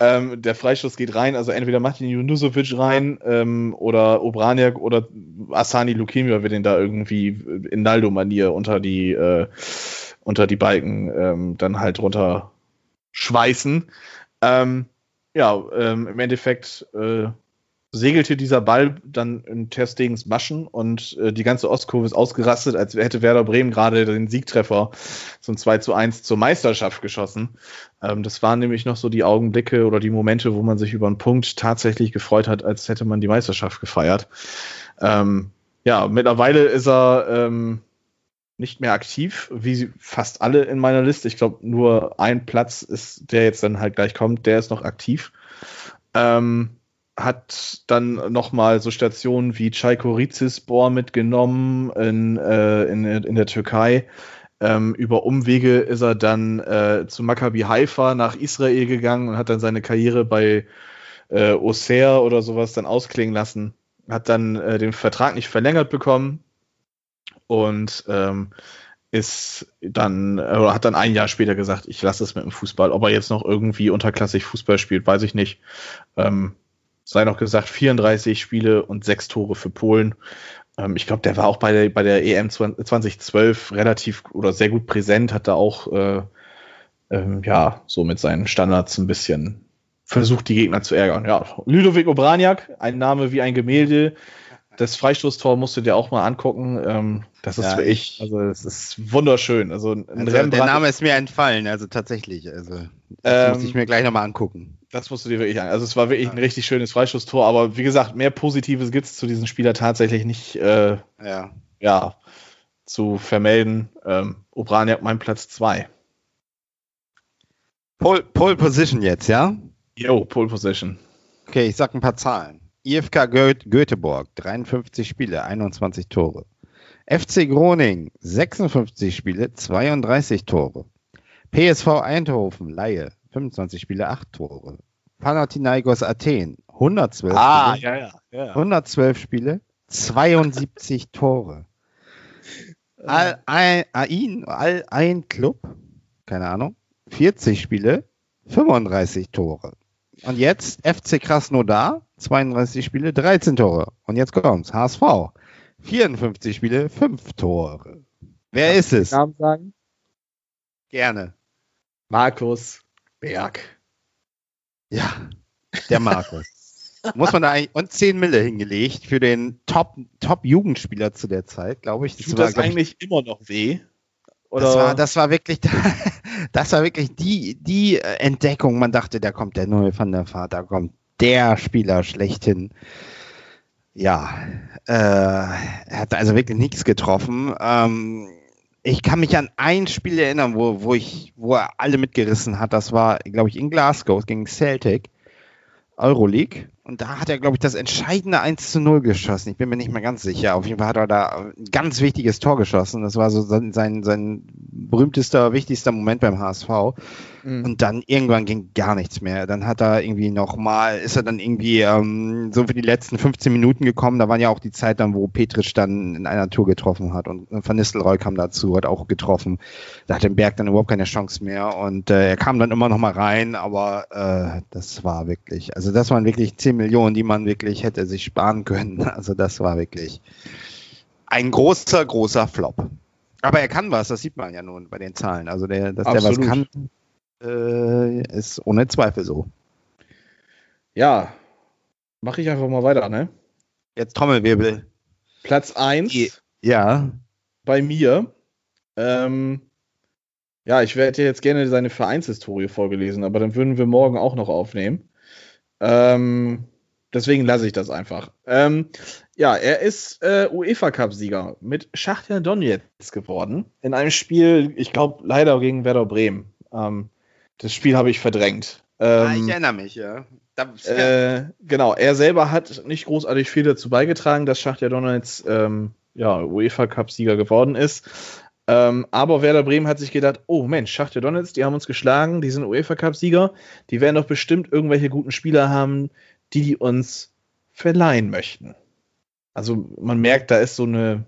Ähm, der Freistoß geht rein, also entweder macht ihn Junusovic rein ähm, oder Obraniak oder Asani Lukemia wird ihn da irgendwie in Naldo-Manier unter die äh, unter die Balken ähm, dann halt runter schweißen. Ähm, ja, ähm, im Endeffekt äh, segelte dieser Ball dann in Terstegens Maschen und äh, die ganze Ostkurve ist ausgerastet, als hätte Werder Bremen gerade den Siegtreffer zum 2 zu 1 zur Meisterschaft geschossen. Ähm, das waren nämlich noch so die Augenblicke oder die Momente, wo man sich über einen Punkt tatsächlich gefreut hat, als hätte man die Meisterschaft gefeiert. Ähm, ja, mittlerweile ist er ähm, nicht mehr aktiv, wie fast alle in meiner Liste. Ich glaube, nur ein Platz ist, der jetzt dann halt gleich kommt, der ist noch aktiv. Ähm, hat dann nochmal so Stationen wie Çaykur mitgenommen in, äh, in, in der Türkei. Ähm, über Umwege ist er dann äh, zu Maccabi Haifa nach Israel gegangen und hat dann seine Karriere bei äh, Auxerre oder sowas dann ausklingen lassen. Hat dann äh, den Vertrag nicht verlängert bekommen und ähm, ist dann, oder hat dann ein Jahr später gesagt, ich lasse es mit dem Fußball. Ob er jetzt noch irgendwie unterklassig Fußball spielt, weiß ich nicht. Ähm, sei noch gesagt, 34 Spiele und sechs Tore für Polen. Ähm, ich glaube, der war auch bei der, bei der EM 2012 relativ oder sehr gut präsent, hat da auch äh, ähm, ja so mit seinen Standards ein bisschen versucht, die Gegner zu ärgern. Ja, Ludovic Obraniak, ein Name wie ein Gemälde. Das Freistoßtor musst du dir auch mal angucken. Ähm, das ist ja, für ich, also es ist wunderschön. Also, also der Name ist mir entfallen, also tatsächlich. Also das ähm, muss ich mir gleich nochmal angucken. Das musst du dir wirklich an. Also es war wirklich ein richtig schönes Freistoßtor, aber wie gesagt, mehr Positives gibt es zu diesem Spieler tatsächlich nicht äh, ja. ja. zu vermelden. Ähm, Obraniak mein Platz 2. Pole, Pole Position jetzt, ja? Jo, Pole Position. Okay, ich sag ein paar Zahlen. IFK Göteborg, 53 Spiele, 21 Tore. FC Groningen, 56 Spiele, 32 Tore. PSV Eindhoven, Laie, 25 Spiele, 8 Tore. Panathinaikos Athen, 112 ah, Spiele, ja, ja, ja. 112 Spiele, 72 <laughs> Tore. Al Ain, Al Ain Club, keine Ahnung, 40 Spiele, 35 Tore. Und jetzt FC Krasnodar, 32 Spiele, 13 Tore. Und jetzt kommt's, HSV, 54 Spiele, 5 Tore. Wer Kann ist es? Namen sagen? Gerne. Markus Berg. Ja, der Markus. Muss man da eigentlich und 10 Mille hingelegt für den Top, Top Jugendspieler zu der Zeit, glaube ich. Das Tut war, das eigentlich ich, immer noch weh? Oder? Das war, das war wirklich, <laughs> das war wirklich die, die Entdeckung. Man dachte, da kommt der neue Van der Vaart, da kommt der Spieler schlechthin. Ja, äh, er hat also wirklich nichts getroffen. Ähm, ich kann mich an ein Spiel erinnern, wo, wo, ich, wo er alle mitgerissen hat. Das war, glaube ich, in Glasgow gegen Celtic, Euroleague. Und da hat er, glaube ich, das entscheidende 1 zu 0 geschossen. Ich bin mir nicht mehr ganz sicher. Auf jeden Fall hat er da ein ganz wichtiges Tor geschossen. Das war so sein, sein, sein berühmtester, wichtigster Moment beim HSV. Mhm. Und dann irgendwann ging gar nichts mehr. Dann hat er irgendwie nochmal, ist er dann irgendwie ähm, so für die letzten 15 Minuten gekommen. Da waren ja auch die Zeit dann, wo Petrisch dann in einer Tour getroffen hat. Und Van Nistelrooy kam dazu, hat auch getroffen. Da hat den Berg dann überhaupt keine Chance mehr. Und äh, er kam dann immer nochmal rein. Aber äh, das war wirklich, also das waren wirklich 10 Millionen, die man wirklich hätte sich sparen können. <laughs> Also das war wirklich ein großer, großer Flop. Aber er kann was, das sieht man ja nun bei den Zahlen. Also der, dass Absolut. der was kann, äh, ist ohne Zweifel so. Ja, mache ich einfach mal weiter, ne? Jetzt Trommelwirbel. Platz 1. Ja. Bei mir. Ähm, ja, ich werde jetzt gerne seine Vereinshistorie vorgelesen, aber dann würden wir morgen auch noch aufnehmen. Ähm, deswegen lasse ich das einfach. Ähm, ja, er ist äh, UEFA Cup-Sieger mit Schachtja Donetsk geworden. In einem Spiel, ich glaube, leider gegen Werder Bremen. Ähm, das Spiel habe ich verdrängt. Ah, ich ähm, erinnere mich, ja. Äh, genau, er selber hat nicht großartig viel dazu beigetragen, dass Schachtja Donetsk ähm, ja, UEFA Cup-Sieger geworden ist. Ähm, aber Werder Bremen hat sich gedacht, oh Mensch, Schachtja Donetsk, die haben uns geschlagen, die sind UEFA Cup-Sieger, die werden doch bestimmt irgendwelche guten Spieler haben, die die uns verleihen möchten. Also man merkt, da ist so eine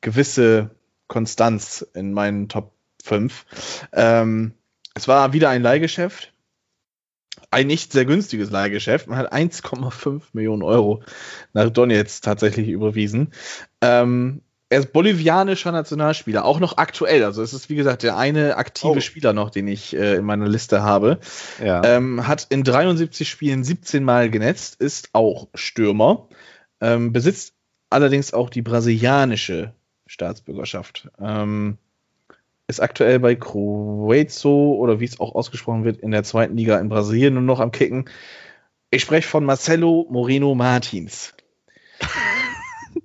gewisse Konstanz in meinen Top 5. Ähm, es war wieder ein Leihgeschäft. Ein nicht sehr günstiges Leihgeschäft. Man hat 1,5 Millionen Euro nach Donetsk tatsächlich überwiesen. Ähm, er ist bolivianischer Nationalspieler, auch noch aktuell. Also es ist, wie gesagt, der eine aktive oh. Spieler noch, den ich äh, in meiner Liste habe. Ja. Ähm, hat in 73 Spielen 17 Mal genetzt, ist auch Stürmer, ähm, besitzt allerdings auch die brasilianische Staatsbürgerschaft. Ähm, ist aktuell bei Cruzeiro oder wie es auch ausgesprochen wird, in der zweiten Liga in Brasilien nur noch am Kicken. Ich spreche von Marcelo Moreno Martins. <laughs>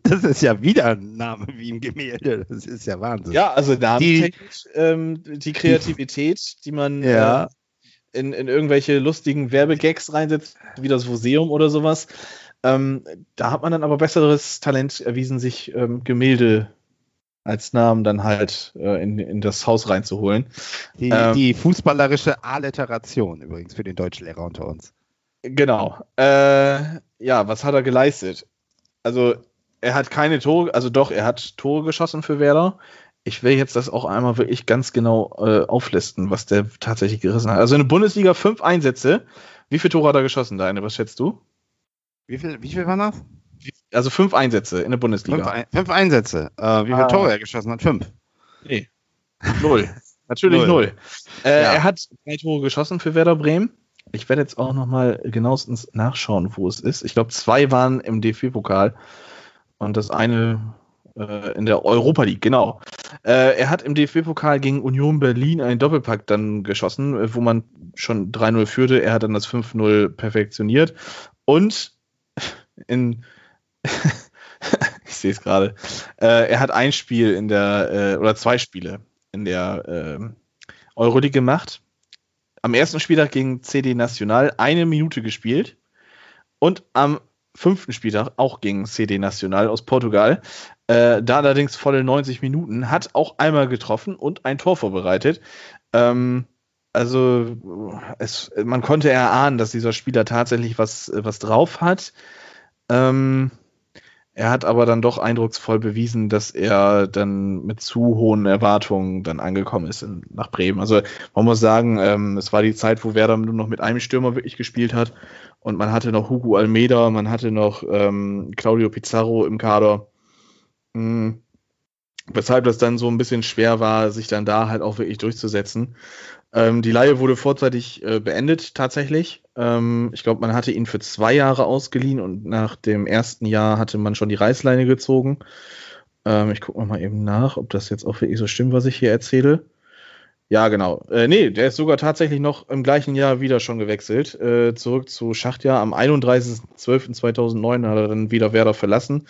Das ist ja wieder ein Name wie im Gemälde. Das ist ja Wahnsinn. Ja, also namentechnisch die, ähm, die Kreativität, die man ja. äh, in, in irgendwelche lustigen Werbegags reinsetzt, wie das Museum oder sowas. Ähm, da hat man dann aber besseres Talent erwiesen, sich ähm, Gemälde als Namen dann halt äh, in, in das Haus reinzuholen. Die, ähm, die fußballerische Alliteration übrigens für den Deutschlehrer unter uns. Genau. Äh, ja, was hat er geleistet? Also, er hat keine Tore, also doch, er hat Tore geschossen für Werder. Ich will jetzt das auch einmal wirklich ganz genau äh, auflisten, was der tatsächlich gerissen hat. Also in der Bundesliga fünf Einsätze. Wie viele Tore hat er geschossen, Deine? Was schätzt du? Wie viel, wie viel waren das? Also fünf Einsätze in der Bundesliga. Fünf, fünf Einsätze. Äh, wie viele ah. Tore er geschossen hat? Fünf. Nee. Null. <laughs> Natürlich null. null. Äh, ja. Er hat drei Tore geschossen für Werder Bremen. Ich werde jetzt auch nochmal genauestens nachschauen, wo es ist. Ich glaube, zwei waren im DFB-Pokal und das eine äh, in der Europa League, genau. Äh, er hat im DFB-Pokal gegen Union Berlin einen Doppelpack dann geschossen, wo man schon 3-0 führte. Er hat dann das 5-0 perfektioniert. Und in <laughs> ich sehe es gerade. Äh, er hat ein Spiel in der, äh, oder zwei Spiele in der äh, Euroleague gemacht. Am ersten Spieltag gegen CD Nacional eine Minute gespielt und am fünften Spieltag auch gegen CD Nacional aus Portugal. Äh, da allerdings volle 90 Minuten, hat auch einmal getroffen und ein Tor vorbereitet. Ähm, also es, man konnte erahnen, dass dieser Spieler tatsächlich was, was drauf hat. Ähm, er hat aber dann doch eindrucksvoll bewiesen, dass er dann mit zu hohen Erwartungen dann angekommen ist in, nach Bremen. Also man muss sagen, ähm, es war die Zeit, wo Werder nur noch mit einem Stürmer wirklich gespielt hat und man hatte noch Hugo Almeida, man hatte noch ähm, Claudio Pizarro im Kader. Mhm. Weshalb das dann so ein bisschen schwer war, sich dann da halt auch wirklich durchzusetzen. Ähm, die Laie wurde vorzeitig äh, beendet, tatsächlich. Ähm, ich glaube, man hatte ihn für zwei Jahre ausgeliehen und nach dem ersten Jahr hatte man schon die Reißleine gezogen. Ähm, ich gucke mal eben nach, ob das jetzt auch wirklich so stimmt, was ich hier erzähle. Ja, genau. Äh, nee, der ist sogar tatsächlich noch im gleichen Jahr wieder schon gewechselt. Äh, zurück zu Schachtjahr. Am 31.12.2009 hat er dann wieder Werder verlassen.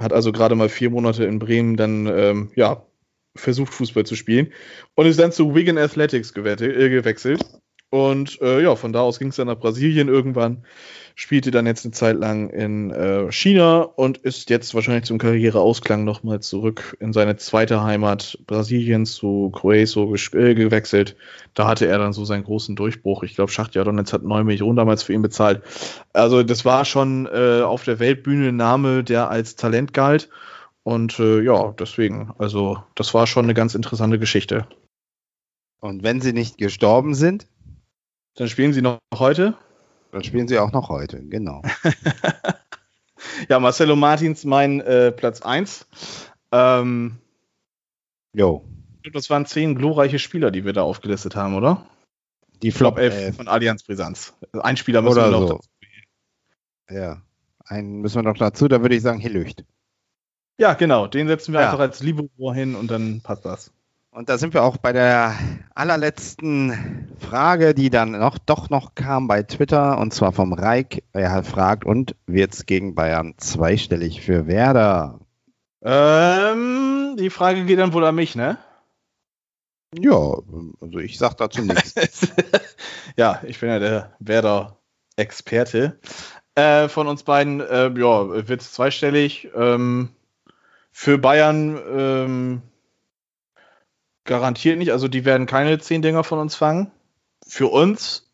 Hat also gerade mal vier Monate in Bremen dann ähm, ja, versucht, Fußball zu spielen und ist dann zu Wigan Athletics äh, gewechselt. Und äh, ja, von da aus ging es dann nach Brasilien irgendwann, spielte dann jetzt eine Zeit lang in äh, China und ist jetzt wahrscheinlich zum Karriereausklang nochmal zurück in seine zweite Heimat Brasilien zu Cruzeiro äh, gewechselt. Da hatte er dann so seinen großen Durchbruch. Ich glaube, Schachtja Donetsk hat 9 Millionen damals für ihn bezahlt. Also das war schon äh, auf der Weltbühne ein Name, der als Talent galt. Und äh, ja, deswegen, also das war schon eine ganz interessante Geschichte. Und wenn sie nicht gestorben sind? Dann spielen sie noch heute? Dann spielen sie auch noch heute, genau. <laughs> ja, Marcelo Martins, mein äh, Platz 1. Ähm, jo. Das waren zehn glorreiche Spieler, die wir da aufgelistet haben, oder? Die Flop 11 von Allianz Brisanz. Ein Spieler müssen wir noch so. dazu. Ja, einen müssen wir noch dazu, da würde ich sagen Hillücht. Ja, genau. Den setzen wir ja. einfach als Libero hin und dann passt das. Und da sind wir auch bei der allerletzten Frage, die dann noch doch noch kam bei Twitter und zwar vom Reik. Er fragt, und wird es gegen Bayern zweistellig für Werder? Ähm, die Frage geht dann wohl an mich, ne? Ja, also ich sag dazu nichts. <laughs> ja, ich bin ja der Werder-Experte. Äh, von uns beiden, äh, ja, wird es zweistellig. Ähm, für Bayern ähm, garantiert nicht. Also die werden keine zehn Dinger von uns fangen. Für uns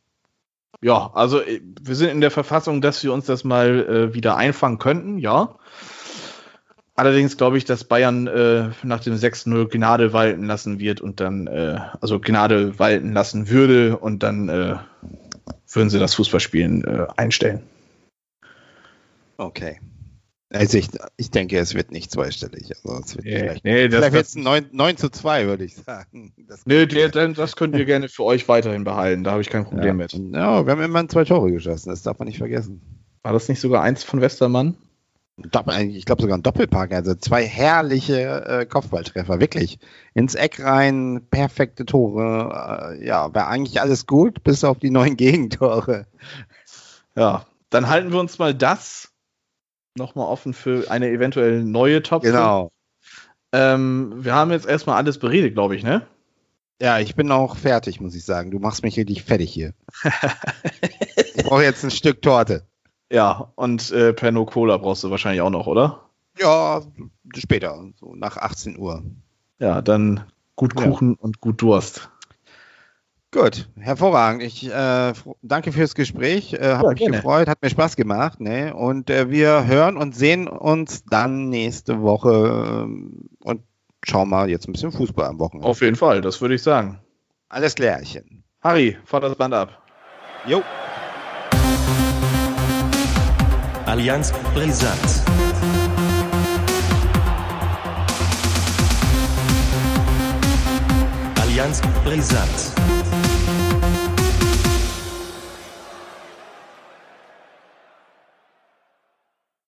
Ja, also äh, wir sind in der Verfassung, dass wir uns das mal äh, wieder einfangen könnten, ja. Allerdings glaube ich, dass Bayern äh, nach dem 6-0 Gnade walten lassen wird und dann, äh, also Gnade walten lassen würde und dann äh, würden sie das Fußballspielen äh, einstellen. Okay. Also ich, ich denke, es wird nicht zweistellig. Also es wird Nee, vielleicht nee, das, vielleicht wird es 9, 9 zu 2, würde ich sagen. Das nee der, der, das könnt ihr <laughs> gerne für euch weiterhin behalten. Da habe ich kein ja. Problem mit. ja, wir haben immerhin zwei Tore geschossen, das darf man nicht vergessen. War das nicht sogar eins von Westermann? Ich glaube sogar ein Doppelpack, also zwei herrliche äh, Kopfballtreffer, wirklich. Ins Eck rein, perfekte Tore. Äh, ja, war eigentlich alles gut, bis auf die neuen <laughs> Gegentore. Ja, dann halten wir uns mal das nochmal offen für eine eventuell neue Top. Genau. Ähm, wir haben jetzt erstmal alles beredet, glaube ich, ne? Ja, ich bin auch fertig, muss ich sagen. Du machst mich richtig fertig hier. <laughs> ich brauche jetzt ein Stück Torte. Ja, und äh, Pernod Cola brauchst du wahrscheinlich auch noch, oder? Ja, später, so nach 18 Uhr. Ja, dann gut Ja. Kuchen und gut Durst. Gut, hervorragend. Ich äh, danke fürs Gespräch. Äh, hat Ja, mich gerne. gefreut, hat mir Spaß gemacht. Ne? Und äh, wir hören und sehen uns dann nächste Woche ähm, und schauen mal jetzt ein bisschen Fußball am Wochenende. Auf jeden Fall, das würde ich sagen. Alles klärchen. Harry, fahr das Band ab. Jo. Allianz Brisant. Allianz Brisant.